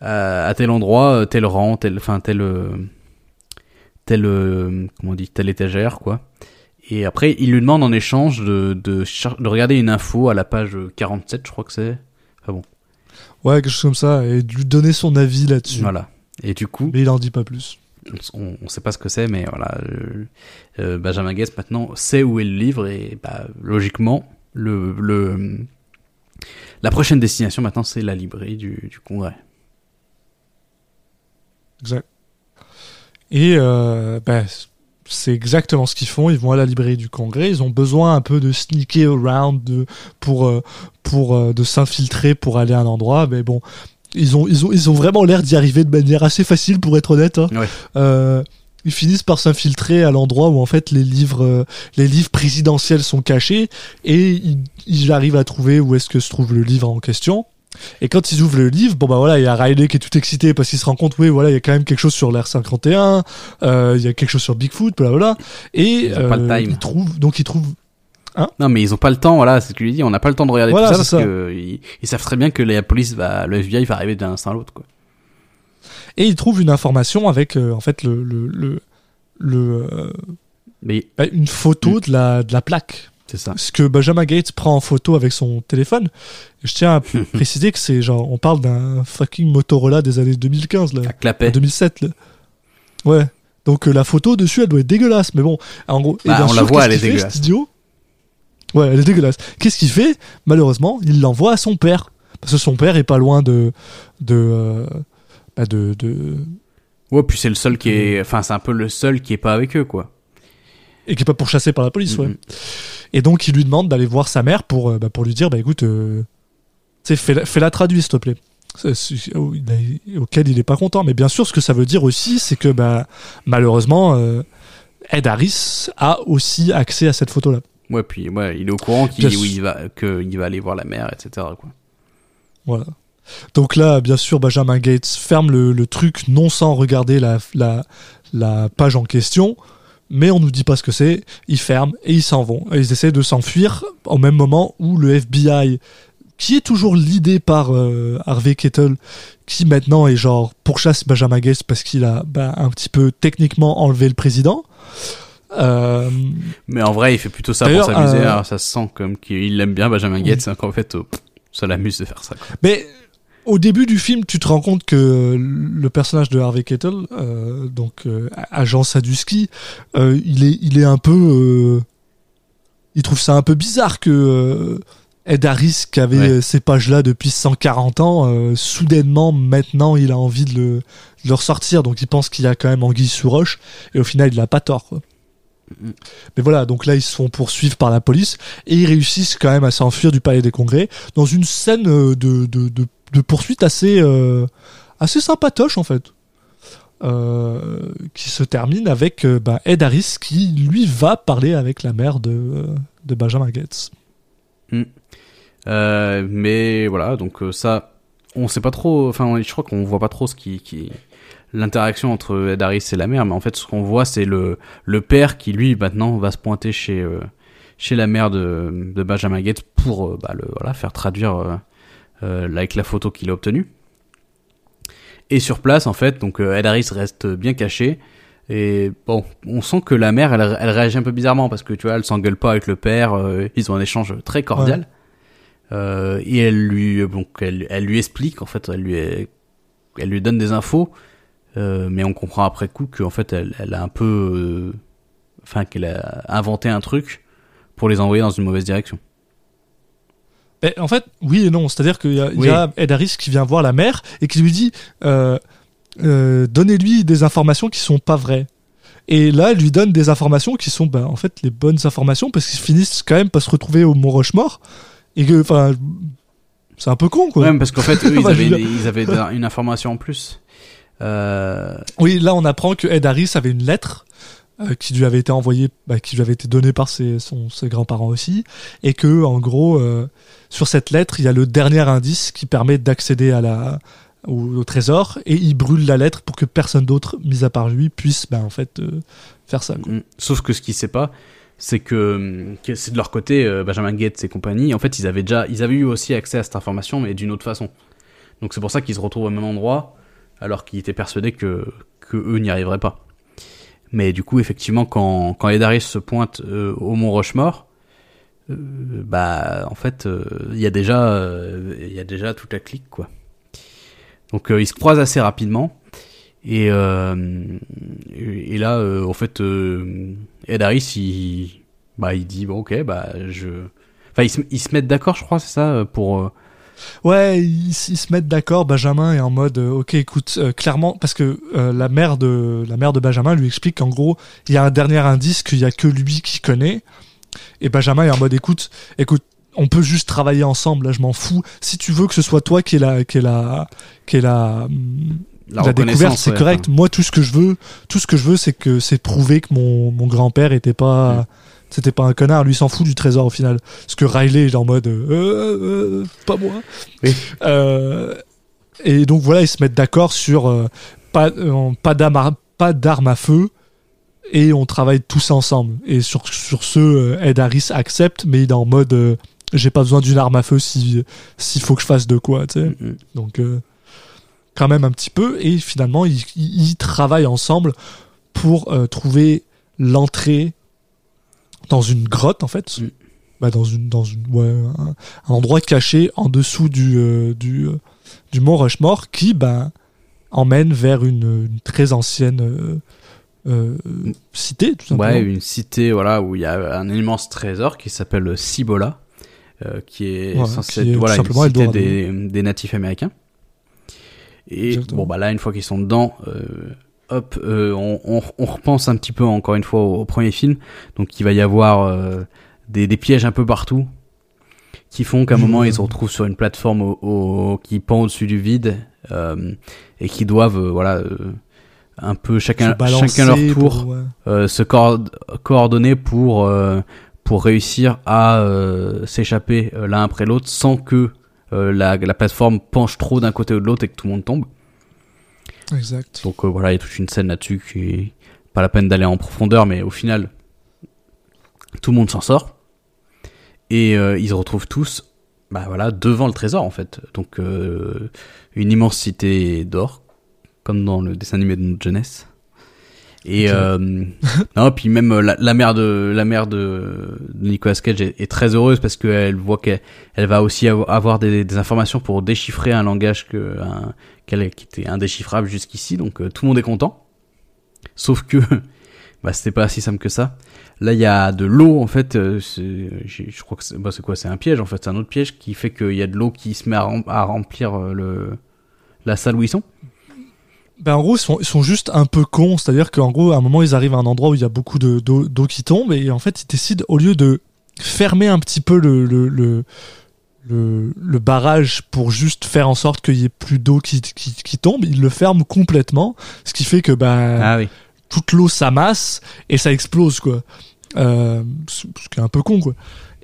à, à tel endroit euh, tel rang tel enfin tel euh, tel euh, comment on dit telle étagère quoi. Et après il lui demande en échange de de, de regarder une info à la page 47 je crois que c'est Ouais, quelque chose comme ça, et de lui donner son avis là-dessus. Voilà. Et du coup, Mais il en dit pas plus. on, on sait pas ce que c'est, mais voilà, euh, euh, Benjamin Gates maintenant sait où est le livre et bah, logiquement, le, le, la prochaine destination maintenant c'est la librairie du, du Congrès. Exact. Et euh, bah, c'est exactement ce qu'ils font. Ils vont à la librairie du Congrès. Ils ont besoin un peu de sneaker around de, pour euh, pour euh, de s'infiltrer pour aller à un endroit. Mais bon, ils ont ils ont ils ont vraiment l'air d'y arriver de manière assez facile pour être honnête. hein. Ouais. Euh, ils finissent par s'infiltrer à l'endroit où en fait les livres les livres présidentiels sont cachés et ils, ils arrivent à trouver où est-ce que se trouve le livre en question. Et quand ils ouvrent le livre, bon bah voilà, il y a Riley qui est tout excité parce qu'il se rend compte, oui voilà, il y a quand même quelque chose sur l'Air 51, euh, il y a quelque chose sur Bigfoot, blablabla. Et Ils ont pas le euh, time. ils trouvent, donc ils trouvent, Non, mais ils ont pas le temps, voilà, c'est ce que lui dis, on n'a pas le temps de regarder Voilà, tout ça parce que ils, savent très bien que la police va, le FBI va arriver d'un instant à l'autre, quoi. et ils trouvent une information avec euh, en fait le le le, le, euh, Mais bah, une photo de la de la plaque. C'est ça. ce que Benjamin Gates prend en photo avec son téléphone. Et je tiens à préciser que c'est genre, on parle d'un fucking Motorola des années 2015, là. À clapet. 2007, là. Ouais. Donc euh, la photo dessus, elle doit être dégueulasse. Mais bon, en gros, et Bah, bien on la voit, elle est dégueulasse. cet idiot Ouais, elle est dégueulasse. Qu'est-ce qu'il fait? Malheureusement, il l'envoie à son père. Parce que son père est pas loin de. de. euh, bah, de, de Ouais, puis c'est le seul qui est, enfin, c'est un peu le seul qui est pas avec eux, quoi. Et qui est pas pourchassé par la police, ouais. Mhm. Et donc, il lui demande d'aller voir sa mère pour, euh, bah, pour lui dire, bah écoute, euh, tu sais, fais-la, fais-la traduire, s'il te plaît. C'est- c'est- oh, auquel il est pas content. Mais bien sûr, ce que ça veut dire aussi, c'est que bah, malheureusement, euh, Ed Harris a aussi accès à cette photo-là. Ouais, puis ouais, il est au courant qu'il Bien oui, sûr. il va, qu'il va aller voir la mère, etc. Quoi. Voilà. Donc là, bien sûr, Benjamin Gates ferme le, le truc non sans regarder la, la, la page en question, mais on nous dit pas ce que c'est. Ils ferment et ils s'en vont. Et ils essaient de s'enfuir au même moment où le FBI qui est toujours l'idée par euh, Harvey Kettle, qui maintenant est genre pourchasse Benjamin Gates parce qu'il a bah, un petit peu techniquement enlevé le président. Euh, Mais en vrai, il fait plutôt ça pour s'amuser. euh, Ça se sent comme qu'il l'aime bien, Benjamin Gates, hein, qu'en fait, pff, ça l'amuse de faire ça. quoi. Mais au début du film, tu te rends compte que le personnage de Harvey Kettle, euh, donc euh, agent Sadusky, euh, il est, il est un peu, il trouve ça un peu bizarre que Ed Harris, qui avait Ouais. ces pages-là depuis 140 ans, soudainement maintenant, il a envie de le, de le ressortir. Donc il pense qu'il y a quand même anguille sous roche, et au final, il a pas tort. Quoi. Mhm. Mais voilà, donc là ils se font poursuivre par la police et ils réussissent quand même à s'enfuir du palais des congrès dans une scène de, de, de, de poursuite assez, euh, assez sympatoche en fait. Euh, qui se termine avec euh, bah, Ed Harris qui lui va parler avec la mère de, de Benjamin Gates. Euh, mais voilà, donc ça, on sait pas trop. Enfin, je crois qu'on voit pas trop ce qui, l'interaction entre Ed Harris et la mère, mais en fait, ce qu'on voit, c'est le le père qui lui maintenant va se pointer chez chez la mère de, de Benjamin Gates pour bah, le voilà faire traduire avec la photo qu'il a obtenue. Et sur place, en fait, donc euh, Ed Harris reste bien caché. Et bon, on sent que la mère, elle, elle réagit un peu bizarrement parce que tu vois, elle s'engueule pas avec le père. euh, ils ont un échange très cordial. Euh, et elle lui, donc, elle, elle lui explique, en fait, elle lui, elle lui donne des infos, euh, mais on comprend après coup qu'en fait, elle, elle a un peu, euh, enfin, qu'elle a inventé un truc pour les envoyer dans une mauvaise direction. Mais en fait, oui et non. C'est-à-dire qu'il y, a- y Ed Harris qui vient voir la mère et qui lui dit euh, euh, Donnez-lui des informations qui sont pas vraies. Et là, elle lui donne des informations qui sont bah, en fait les bonnes informations parce qu'ils finissent quand même par se retrouver au Mont Rochemort. Et que, enfin, c'est un peu con quoi. Ouais, parce qu'en fait, eux, ils avaient, ils une information en plus. Euh, Oui, là, on apprend que Ed Harris avait une lettre euh, qui lui avait été envoyée, bah, qui lui avait été donnée par ses, ses grands-parents aussi, et que, en gros, euh, sur cette lettre, il y a le dernier indice qui permet d'accéder à la au, trésor, et il brûle la lettre pour que personne d'autre, mis à part lui, puisse, bah, en fait, euh, faire ça. Mm. Sauf que ce qu'il sait pas, c'est que, que c'est de leur côté, Benjamin Gates et compagnie, en fait, ils avaient déjà, ils avaient eu aussi accès à cette information, mais d'une autre façon. Donc c'est pour ça qu'ils se retrouvent au même endroit, alors qu'ils étaient persuadés que, que eux n'y arriveraient pas. Mais du coup, effectivement, quand, quand Ed Harris se pointe euh, au Mont Rochemort, euh, bah, en fait, euh, il y a déjà, y a déjà toute la clique, quoi. Donc ils se croisent assez rapidement. Et, et là, en fait, Ed Harris, il, bah, il dit, bon, ok, bah, je... Enfin, ils se, ils se mettent d'accord, je crois, c'est ça, pour... Ouais, ils, se mettent d'accord. Benjamin est en mode, euh, ok, écoute, euh, clairement, parce que euh, la mère de la mère de Benjamin lui explique qu'en gros, il y a un dernier indice qu'il y a que lui qui connaît. Et Benjamin est en mode, écoute, écoute, on peut juste travailler ensemble. Là, je m'en fous. Si tu veux que ce soit toi qui est la, qui est la, qui est la, la, la découverte, c'est ouais, correct. Moi, tout ce que je veux, tout ce que je veux, c'est que c'est prouver que mon, mon grand-père était pas, Mm. C'était pas un connard. Lui s'en fout du trésor au final. Parce que Riley est en mode, euh, euh, euh, pas moi. Oui. Et donc voilà, ils se mettent d'accord sur pas, pas d'armes à, à feu. Et on travaille tous ensemble. Et sur, sur ce, Ed Harris accepte, mais il est en mode, euh, j'ai pas besoin d'une arme à feu si s'il faut que je fasse de quoi, tu sais. Mm, mm. Donc, euh, quand même un petit peu. Et finalement, ils, ils- ils travaillent ensemble pour euh, trouver l'entrée dans une grotte, en fait. Mm. Bah, dans une, dans une, ouais, un, un endroit caché en dessous du, euh, du, euh, du mont Rushmore qui, bah, emmène vers une, une très ancienne euh, cité, tout simplement. Ouais, une cité, voilà, où il y a un immense trésor qui s'appelle Cibola, qui est Ouais, censé qui est voilà, une cité des, des natifs américains. Et Exactement. bon, bah là, une fois qu'ils sont dedans, hop, euh, on, on, on repense un petit peu encore une fois au, au premier film. Donc il va y avoir euh, des, des pièges un peu partout qui font qu'à un moment ils se retrouvent sur une plateforme au, au- qui pend au-dessus du vide euh, et qui doivent voilà un peu chacun chacun leur tour pour, ouais. se coord- coordonner pour pour réussir à s'échapper l'un après l'autre sans que la, la plateforme penche trop d'un côté ou de l'autre et que tout le monde tombe. Exact. Donc euh, voilà, il y a toute une scène là-dessus qui est pas la peine d'aller en profondeur, mais au final, tout le monde s'en sort. Et euh, ils se retrouvent tous bah voilà, devant le trésor en fait. Donc euh, une immense cité d'or, comme dans le dessin animé de notre jeunesse. Et euh, non, puis même euh, la, la mère de la mère de, de Nicolas Cage est, est très heureuse parce qu'elle voit qu'elle elle va aussi avo- avoir des, des informations pour déchiffrer un langage que qu'elle qui était indéchiffrable jusqu'ici. Donc euh, tout le monde est content. Sauf que bah c'était pas si simple que ça. Là, il y a de l'eau en fait. euh, je crois que c'est bah, c'est quoi? C'est un piège en fait. C'est un autre piège qui fait qu'il y a de l'eau qui se met à, rem- à remplir le la salle où ils sont. Ben en gros, ils sont, ils sont juste un peu cons. C'est-à-dire qu'en gros, à un moment, ils arrivent à un endroit où il y a beaucoup de- d'eau d'eau qui tombe et en fait, ils décident, au lieu de fermer un petit peu le, le, le, le, le barrage pour juste faire en sorte qu'il y ait plus d'eau qui, qui, qui tombe, ils le ferment complètement. Ce qui fait que ben, Ah oui. toute l'eau s'amasse et ça explose, quoi. Euh, ce qui est un peu con, quoi.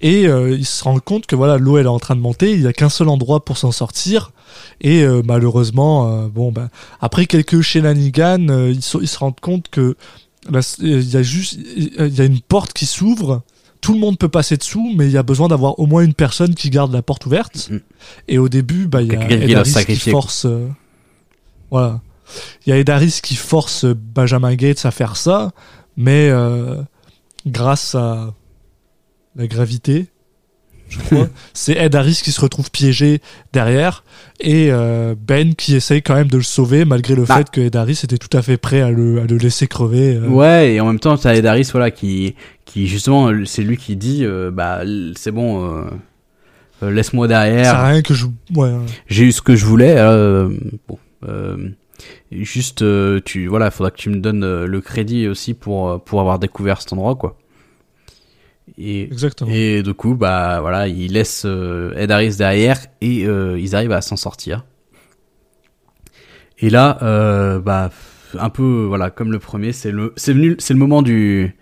Et euh, ils se rendent compte que voilà, l'eau elle est en train de monter, il y a qu'un seul endroit pour s'en sortir. Et euh, malheureusement, euh, bon ben après quelques shenanigans, euh, ils, se- ils se rendent compte que c- il y a juste il y a une porte qui s'ouvre. Tout le monde peut passer dessous, mais il y a besoin d'avoir au moins une personne qui garde la porte ouverte. Mhm. Et au début, bah il y a Quelqu'un qui force. voilà. Il y a Ed Harris qui force Benjamin Gates à faire ça, mais grâce à la gravité, je crois, c'est Ed Harris qui se retrouve piégé derrière et euh, Ben qui essaye quand même de le sauver malgré le Bah. fait que Ed Harris était tout à fait prêt à le, à le laisser crever. euh. Ouais, et en même temps, t'as Ed Harris, voilà, qui, qui justement, c'est lui qui dit, euh, bah, c'est bon, laisse-moi Ça derrière. rien que je. Ouais, ouais. J'ai eu ce que je voulais. bon, juste, tu, voilà, faudra que tu me donnes le crédit aussi pour pour avoir découvert cet endroit, quoi. Et exactement. et du coup, bah, voilà, il laisse euh, Ed Harris derrière et euh, ils arrivent à s'en sortir. Et là, euh, bah, un peu, voilà, comme le premier, c'est le, c'est venu, c'est le moment du,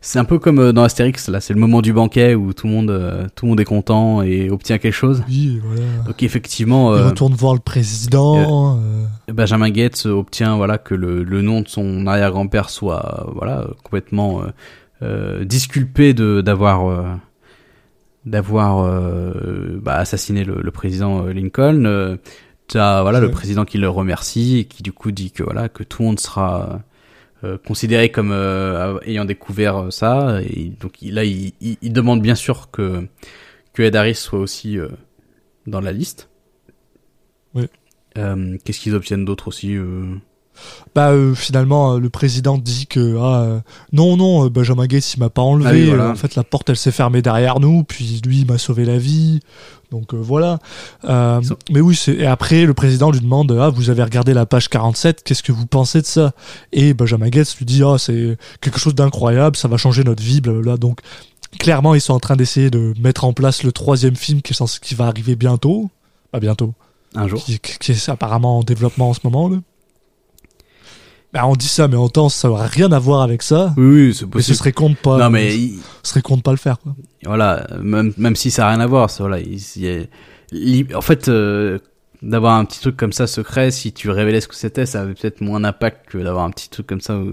c'est un peu comme euh, dans Astérix, là, c'est le moment du banquet où tout le monde, euh, tout le monde est content et obtient quelque chose. Oui, voilà. Donc effectivement, Il euh, retourne voir le président. euh, Benjamin Gates obtient voilà que le, le nom de son arrière-grand-père soit voilà complètement disculpé de d'avoir euh, d'avoir euh, bah, assassiné le, le président euh, Lincoln. Euh, T'as voilà le président qui le remercie et qui du coup dit que voilà que tout le monde sera euh, considéré comme euh, ayant découvert euh, ça et donc il- là il, il, il demande bien sûr que que Ed Harris soit aussi euh, dans la liste. Euh, Qu'est-ce qu'ils obtiennent d'autre aussi euh Bah euh, finalement euh, le président dit que ah euh, non non Benjamin Gates il m'a pas enlevé Ah oui, voilà. en fait la porte elle s'est fermée derrière nous puis lui il m'a sauvé la vie donc euh, voilà mais oui et après le président lui demande ah vous avez regardé la page 47 qu'est-ce que vous pensez de ça? Et Benjamin Gates lui dit ah c'est quelque chose d'incroyable ça va changer notre vie blablabla donc clairement ils sont en train d'essayer de mettre en place le troisième film qui qui va arriver bientôt pas bientôt Un jour. qui, qui est apparemment en développement en ce moment. Là. Bah, on dit ça, mais en temps, ça n'aurait rien à voir avec ça. Oui, oui, c'est Mais ce possible. serait con de pas. non, mais ce serait con de pas le faire. Quoi. voilà, même, même si ça a rien à voir, ça, voilà, il, il y a- li- en fait, euh, d'avoir un petit truc comme ça secret, si tu révélais ce que c'était, ça avait peut-être moins d'impact que d'avoir un petit truc comme ça où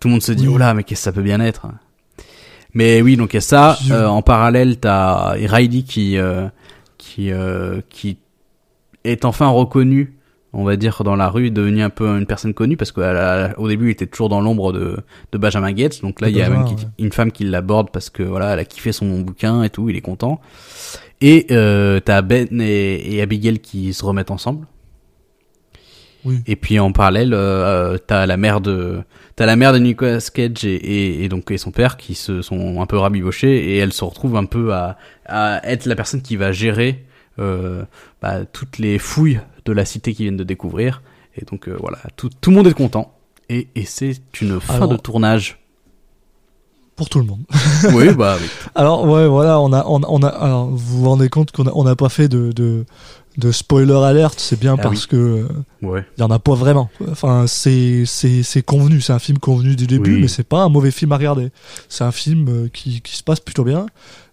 tout le monde se dit, Oui. oh là, mais qu'est-ce que ça peut bien être? Mais oui, donc il y a ça. Euh, en parallèle, t'as Riley qui, euh, qui, euh, qui est enfin reconnu, on va dire, dans la rue, devenu un peu une personne connue, parce qu'au début, il était toujours dans l'ombre de, de Benjamin Gates. Donc là, il y a même ouais. une femme qui l'aborde parce que voilà, elle a kiffé son bouquin et tout, il est content. Et euh, t'as Ben et, et Abigail qui se remettent ensemble. Oui. Et puis en parallèle, euh, euh, t'as la mère de t'as la mère de Nicolas Cage et, et, et donc et son père qui se sont un peu rabibochés et elle se retrouve un peu à, à être la personne qui va gérer bah, toutes les fouilles de la cité qu'ils viennent de découvrir. Et donc euh, voilà, tout, tout le monde est content. Et, et c'est une fin Alors- de tournage. Pour tout le monde. oui, bah oui. Alors, ouais, voilà, on a, on, on a, alors, vous vous rendez compte qu'on a- on n'a pas fait de, de, de spoiler alerte, c'est bien Ah parce que euh, Ouais. il y en a pas vraiment. Enfin, c'est, c'est, c'est convenu, c'est un film convenu du début, Oui. mais c'est pas un mauvais film à regarder. C'est un film euh, qui, qui se passe plutôt bien,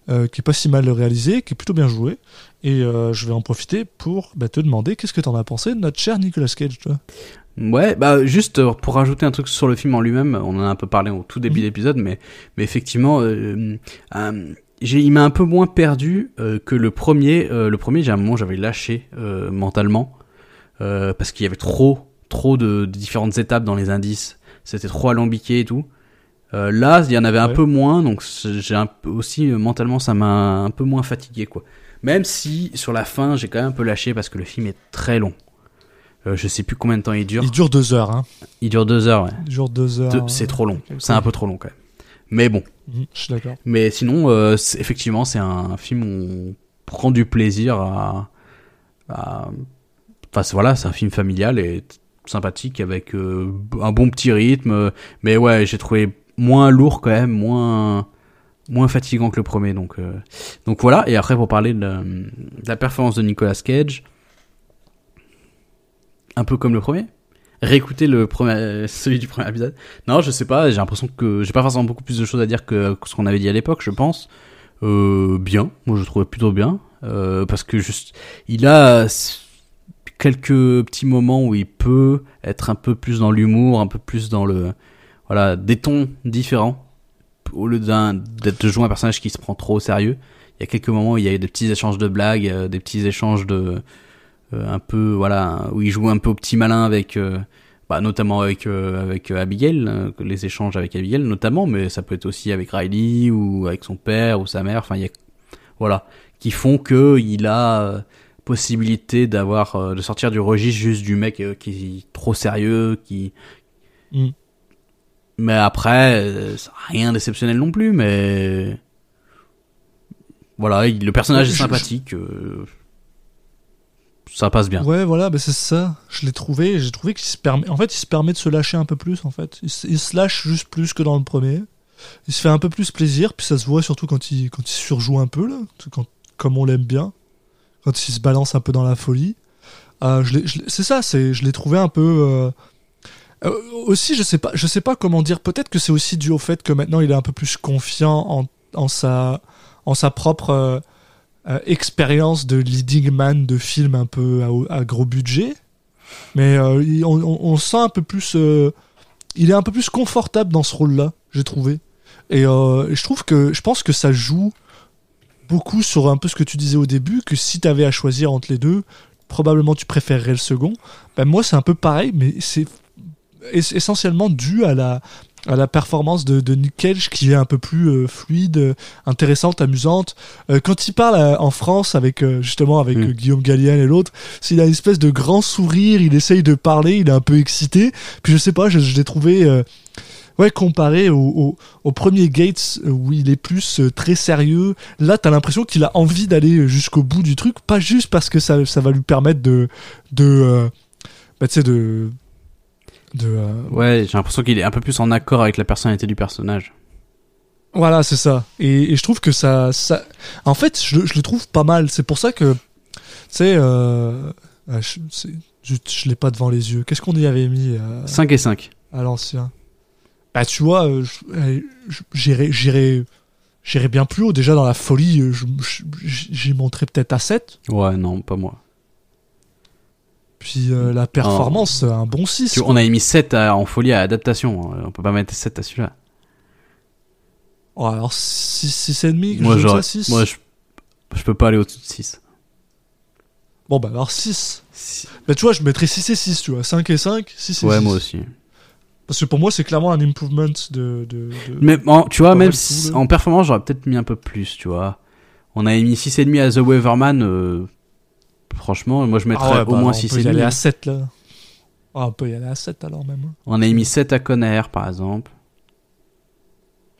euh, qui est pas si mal réalisé, qui est plutôt bien joué. Et euh, je vais en profiter pour bah, te demander qu'est-ce que t'en as pensé de notre cher Nicolas Cage, toi? Ouais, bah juste euh, pour rajouter un truc sur le film en lui-même, on en a un peu parlé au tout début Mhm. d'épisode, mais mais effectivement, euh, il m'a un peu moins perdu euh, que le premier. Euh, le premier, j'ai un moment, j'avais lâché euh, mentalement parce qu'il y avait trop, trop de, de différentes étapes dans les indices. C'était trop alambiqué et tout. Là, il y en avait un Ouais. peu moins, donc j'ai aussi mentalement, ça m'a un peu moins fatigué, quoi. Même si sur la fin, j'ai quand même un peu lâché parce que le film est très long. Je sais plus combien de temps il dure. Il dure deux heures, hein. Il dure deux heures, ouais. Il dure deux heures. Deux- C'est trop long. C'est un peu trop long quand même. Mais bon. Mhm, Je suis d'accord. Mais sinon, euh, effectivement, c'est un film où on prend du plaisir à. Enfin, voilà, c'est un film familial et sympathique avec euh, un bon petit rythme. Mais ouais, j'ai trouvé moins lourd quand même, moins moins fatigant que le premier. Donc, euh, donc voilà. Et après, pour parler de la performance de Nicolas Cage, un peu comme le premier. Réécouter le premier, celui du premier épisode. Non, je sais pas. J'ai l'impression que j'ai pas forcément beaucoup plus de choses à dire que, ce qu'on avait dit à l'époque. Je pense euh, bien. Moi, je trouvais plutôt bien euh, parce que juste, il a quelques petits moments où il peut être un peu plus dans l'humour, un peu plus dans le voilà des tons différents au lieu d'un d'être jouer un personnage qui se prend trop au sérieux. Il y a quelques moments où il y a des petits échanges de blagues, euh, des petits échanges de un peu voilà où il joue un peu au petit malin avec euh, bah, notamment avec euh, avec euh, Abigail euh, les échanges avec Abigail notamment mais ça peut être aussi avec Riley ou avec son père ou sa mère enfin il y a voilà qui font que il a euh, possibilité d'avoir euh, de sortir du registre juste du mec euh, qui est trop sérieux qui Mm. mais après euh, rien d'exceptionnel non plus mais voilà il- le personnage est Je- je- sympathique euh, ça passe bien Ouais, voilà, bah c'est ça. Je l'ai trouvé. J'ai trouvé qu'il se permet. En fait, il se permet de se lâcher un peu plus. En fait, il, se- lâche juste plus que dans le premier. Il se fait un peu plus plaisir, puis ça se voit surtout quand il quand il surjoue un peu là, quand, comme on l'aime bien, quand il se balance un peu dans la folie. Euh, l'ai- c'est ça. C'est je l'ai trouvé un peu. euh, euh, aussi, je sais pas, je sais pas comment dire. Peut-être que c'est aussi dû au fait que maintenant il est un peu plus confiant en, en sa en sa propre euh, expérience de leading man de film un peu à, gros budget. Mais euh, on, sent un peu plus. euh, il est un peu plus confortable dans ce rôle-là, j'ai trouvé. Et je trouve que. Je pense que ça joue beaucoup sur un peu ce que tu disais au début, que si tu avais à choisir entre les deux, probablement tu préférerais le second. Ben moi, c'est un peu pareil, mais c'est es- essentiellement dû à la à la performance de, de Nick Cage qui est un peu plus euh, fluide, euh, intéressante, amusante. Euh, quand il parle en France avec euh, justement avec Mm. Guillaume Gallienne et l'autre, s'il a une espèce de grand sourire, il essaye de parler, il est un peu excité. Puis je sais pas, je, je l'ai trouvé ouais comparé au, au, au premier Gates où il est plus euh, très sérieux. Là, t'as l'impression qu'il a envie d'aller jusqu'au bout du truc, pas juste parce que ça, ça va lui permettre de de euh, bah, tu sais de de euh, Ouais, j'ai l'impression qu'il est un peu plus en accord avec la personnalité du personnage. Voilà, c'est ça. Et, et je trouve que ça, ça... En fait, je, le- je le trouve pas mal. C'est pour ça que, tu sais, euh... ah, je, c'est- je, je l'ai pas devant les yeux. Qu'est-ce qu'on y avait mis euh, 5 et 5. à l'ancien? Bah, tu vois, euh, euh, j'irais, j'irais, j'irais bien plus haut. Déjà dans la folie, euh, j'y monterais peut-être à 7. Ouais, non, pas moi. Puis euh, la performance, un bon 6. Tu- on a mis 7 à- en folie à adaptation. On peut pas mettre 7 à celui-là. Oh, alors 6, 6 et demi, Moi, je 6. moi je, je peux pas aller au-dessus de 6. Bon, bah alors 6. Bah, tu vois, je mettrais 6 et 6, tu vois. 5 et 5, 6 et Ouais, 6. moi aussi. Parce que pour moi, c'est clairement un improvement de. de, de- Mais en- tu vois, même si- en performance, j'aurais peut-être mis un peu plus, tu vois. On avait mis 6,5 à The Weaverman. euh, franchement, moi je mettrais Ah ouais, au bah, moins on peut y aller 6,5. à 7 là. Ah, on peut y aller à 7 alors même. On avait mis 7 à Conair, par exemple.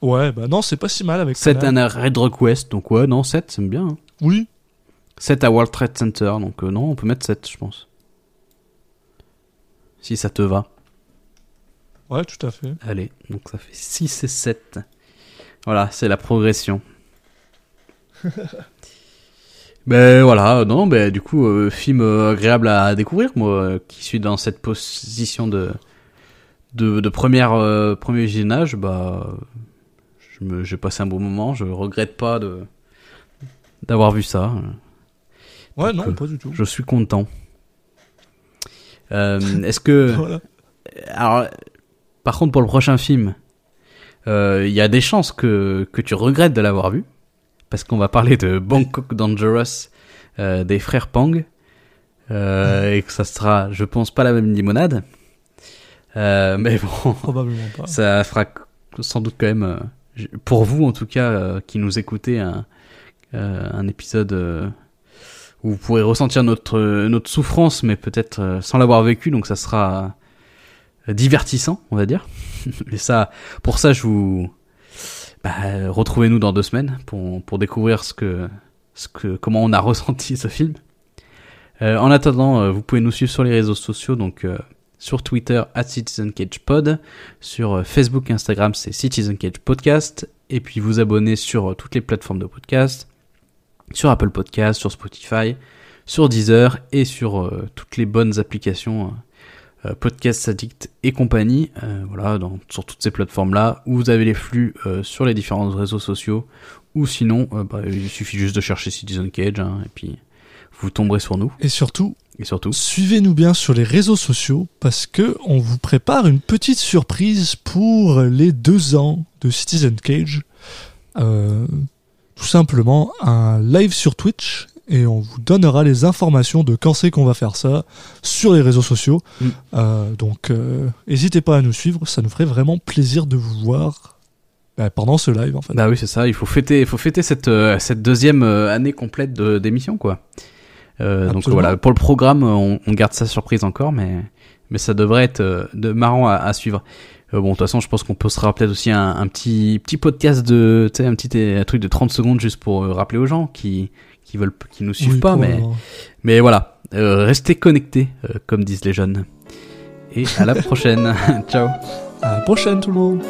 Ouais, bah non, c'est pas si mal avec 7 Conan. à Red Rock West. Donc ouais, non, 7, c'est bien. hein. Oui. 7 à World Trade Center. Donc euh, non, on peut mettre 7, je pense. Si ça te va. Ouais, tout à fait. Allez, donc ça fait 6 et 7. Voilà, c'est la progression. ben voilà, non, ben du coup, euh, film euh, agréable à découvrir, moi, euh, qui suis dans cette position de de, de première euh, premier visionnage, bah, je me, j'ai passé un bon moment, je regrette pas de d'avoir vu ça. Ouais, Donc, non, euh, pas du tout. Je suis content. Euh, est-ce que Voilà. alors, par contre, pour le prochain film, euh, il y a des chances que, que tu regrettes de l'avoir vu? Parce qu'on va parler de Bangkok Dangerous euh, des frères Pang. Euh, et que ça sera, je pense, pas la même limonade. Euh, mais bon, Probablement pas. ça fera sans doute quand même, pour vous en tout cas, qui nous écoutez, un, un épisode où vous pourrez ressentir notre, notre souffrance, mais peut-être sans l'avoir vécu, donc ça sera divertissant, on va dire. Et ça, pour ça, je vous... Bah, retrouvez-nous dans deux semaines pour, pour découvrir ce que, ce que, comment on a ressenti ce film. Euh, en attendant, euh, vous pouvez nous suivre sur les réseaux sociaux, donc euh, sur Twitter at CitizenCagePod, sur euh, Facebook Instagram c'est Citizen Cage Podcast, et puis vous abonner sur euh, toutes les plateformes de podcast, sur Apple Podcast, sur Spotify, sur Deezer et sur euh, toutes les bonnes applications euh, euh, Podcast Addict et compagnie. Euh, voilà, dans, sur toutes ces plateformes-là, où vous avez les flux euh, sur les différents réseaux sociaux, ou sinon, bah, il suffit juste de chercher Citizen Cage, hein, et puis vous tomberez sur nous. Et surtout, Et surtout, suivez-nous bien sur les réseaux sociaux parce que on vous prépare une petite surprise pour les deux ans de Citizen Cage. Euh, tout simplement un live sur Twitch et on vous donnera les informations de quand c'est qu'on va faire ça sur les réseaux sociaux. Mm. Euh, donc euh, n'hésitez pas à nous suivre, ça nous ferait vraiment plaisir de vous voir bah, pendant ce live en fait. Bah oui, c'est ça. Il faut fêter, il faut fêter cette euh, cette deuxième année complète d'émission, quoi. Euh, donc voilà, pour le programme, on, on garde ça surprise encore, mais mais ça devrait être euh, de marrant à, à suivre. Euh, bon, de toute façon, je pense qu'on postera peut-être aussi un, un petit petit podcast de, tu sais, un petit un truc de 30 secondes juste pour rappeler aux gens qui qui veulent, qui nous suivent Oui, pas, mais mais voilà, euh, restez connectés, euh, comme disent les jeunes. Et à la prochaine. Ciao. À la prochaine tout le monde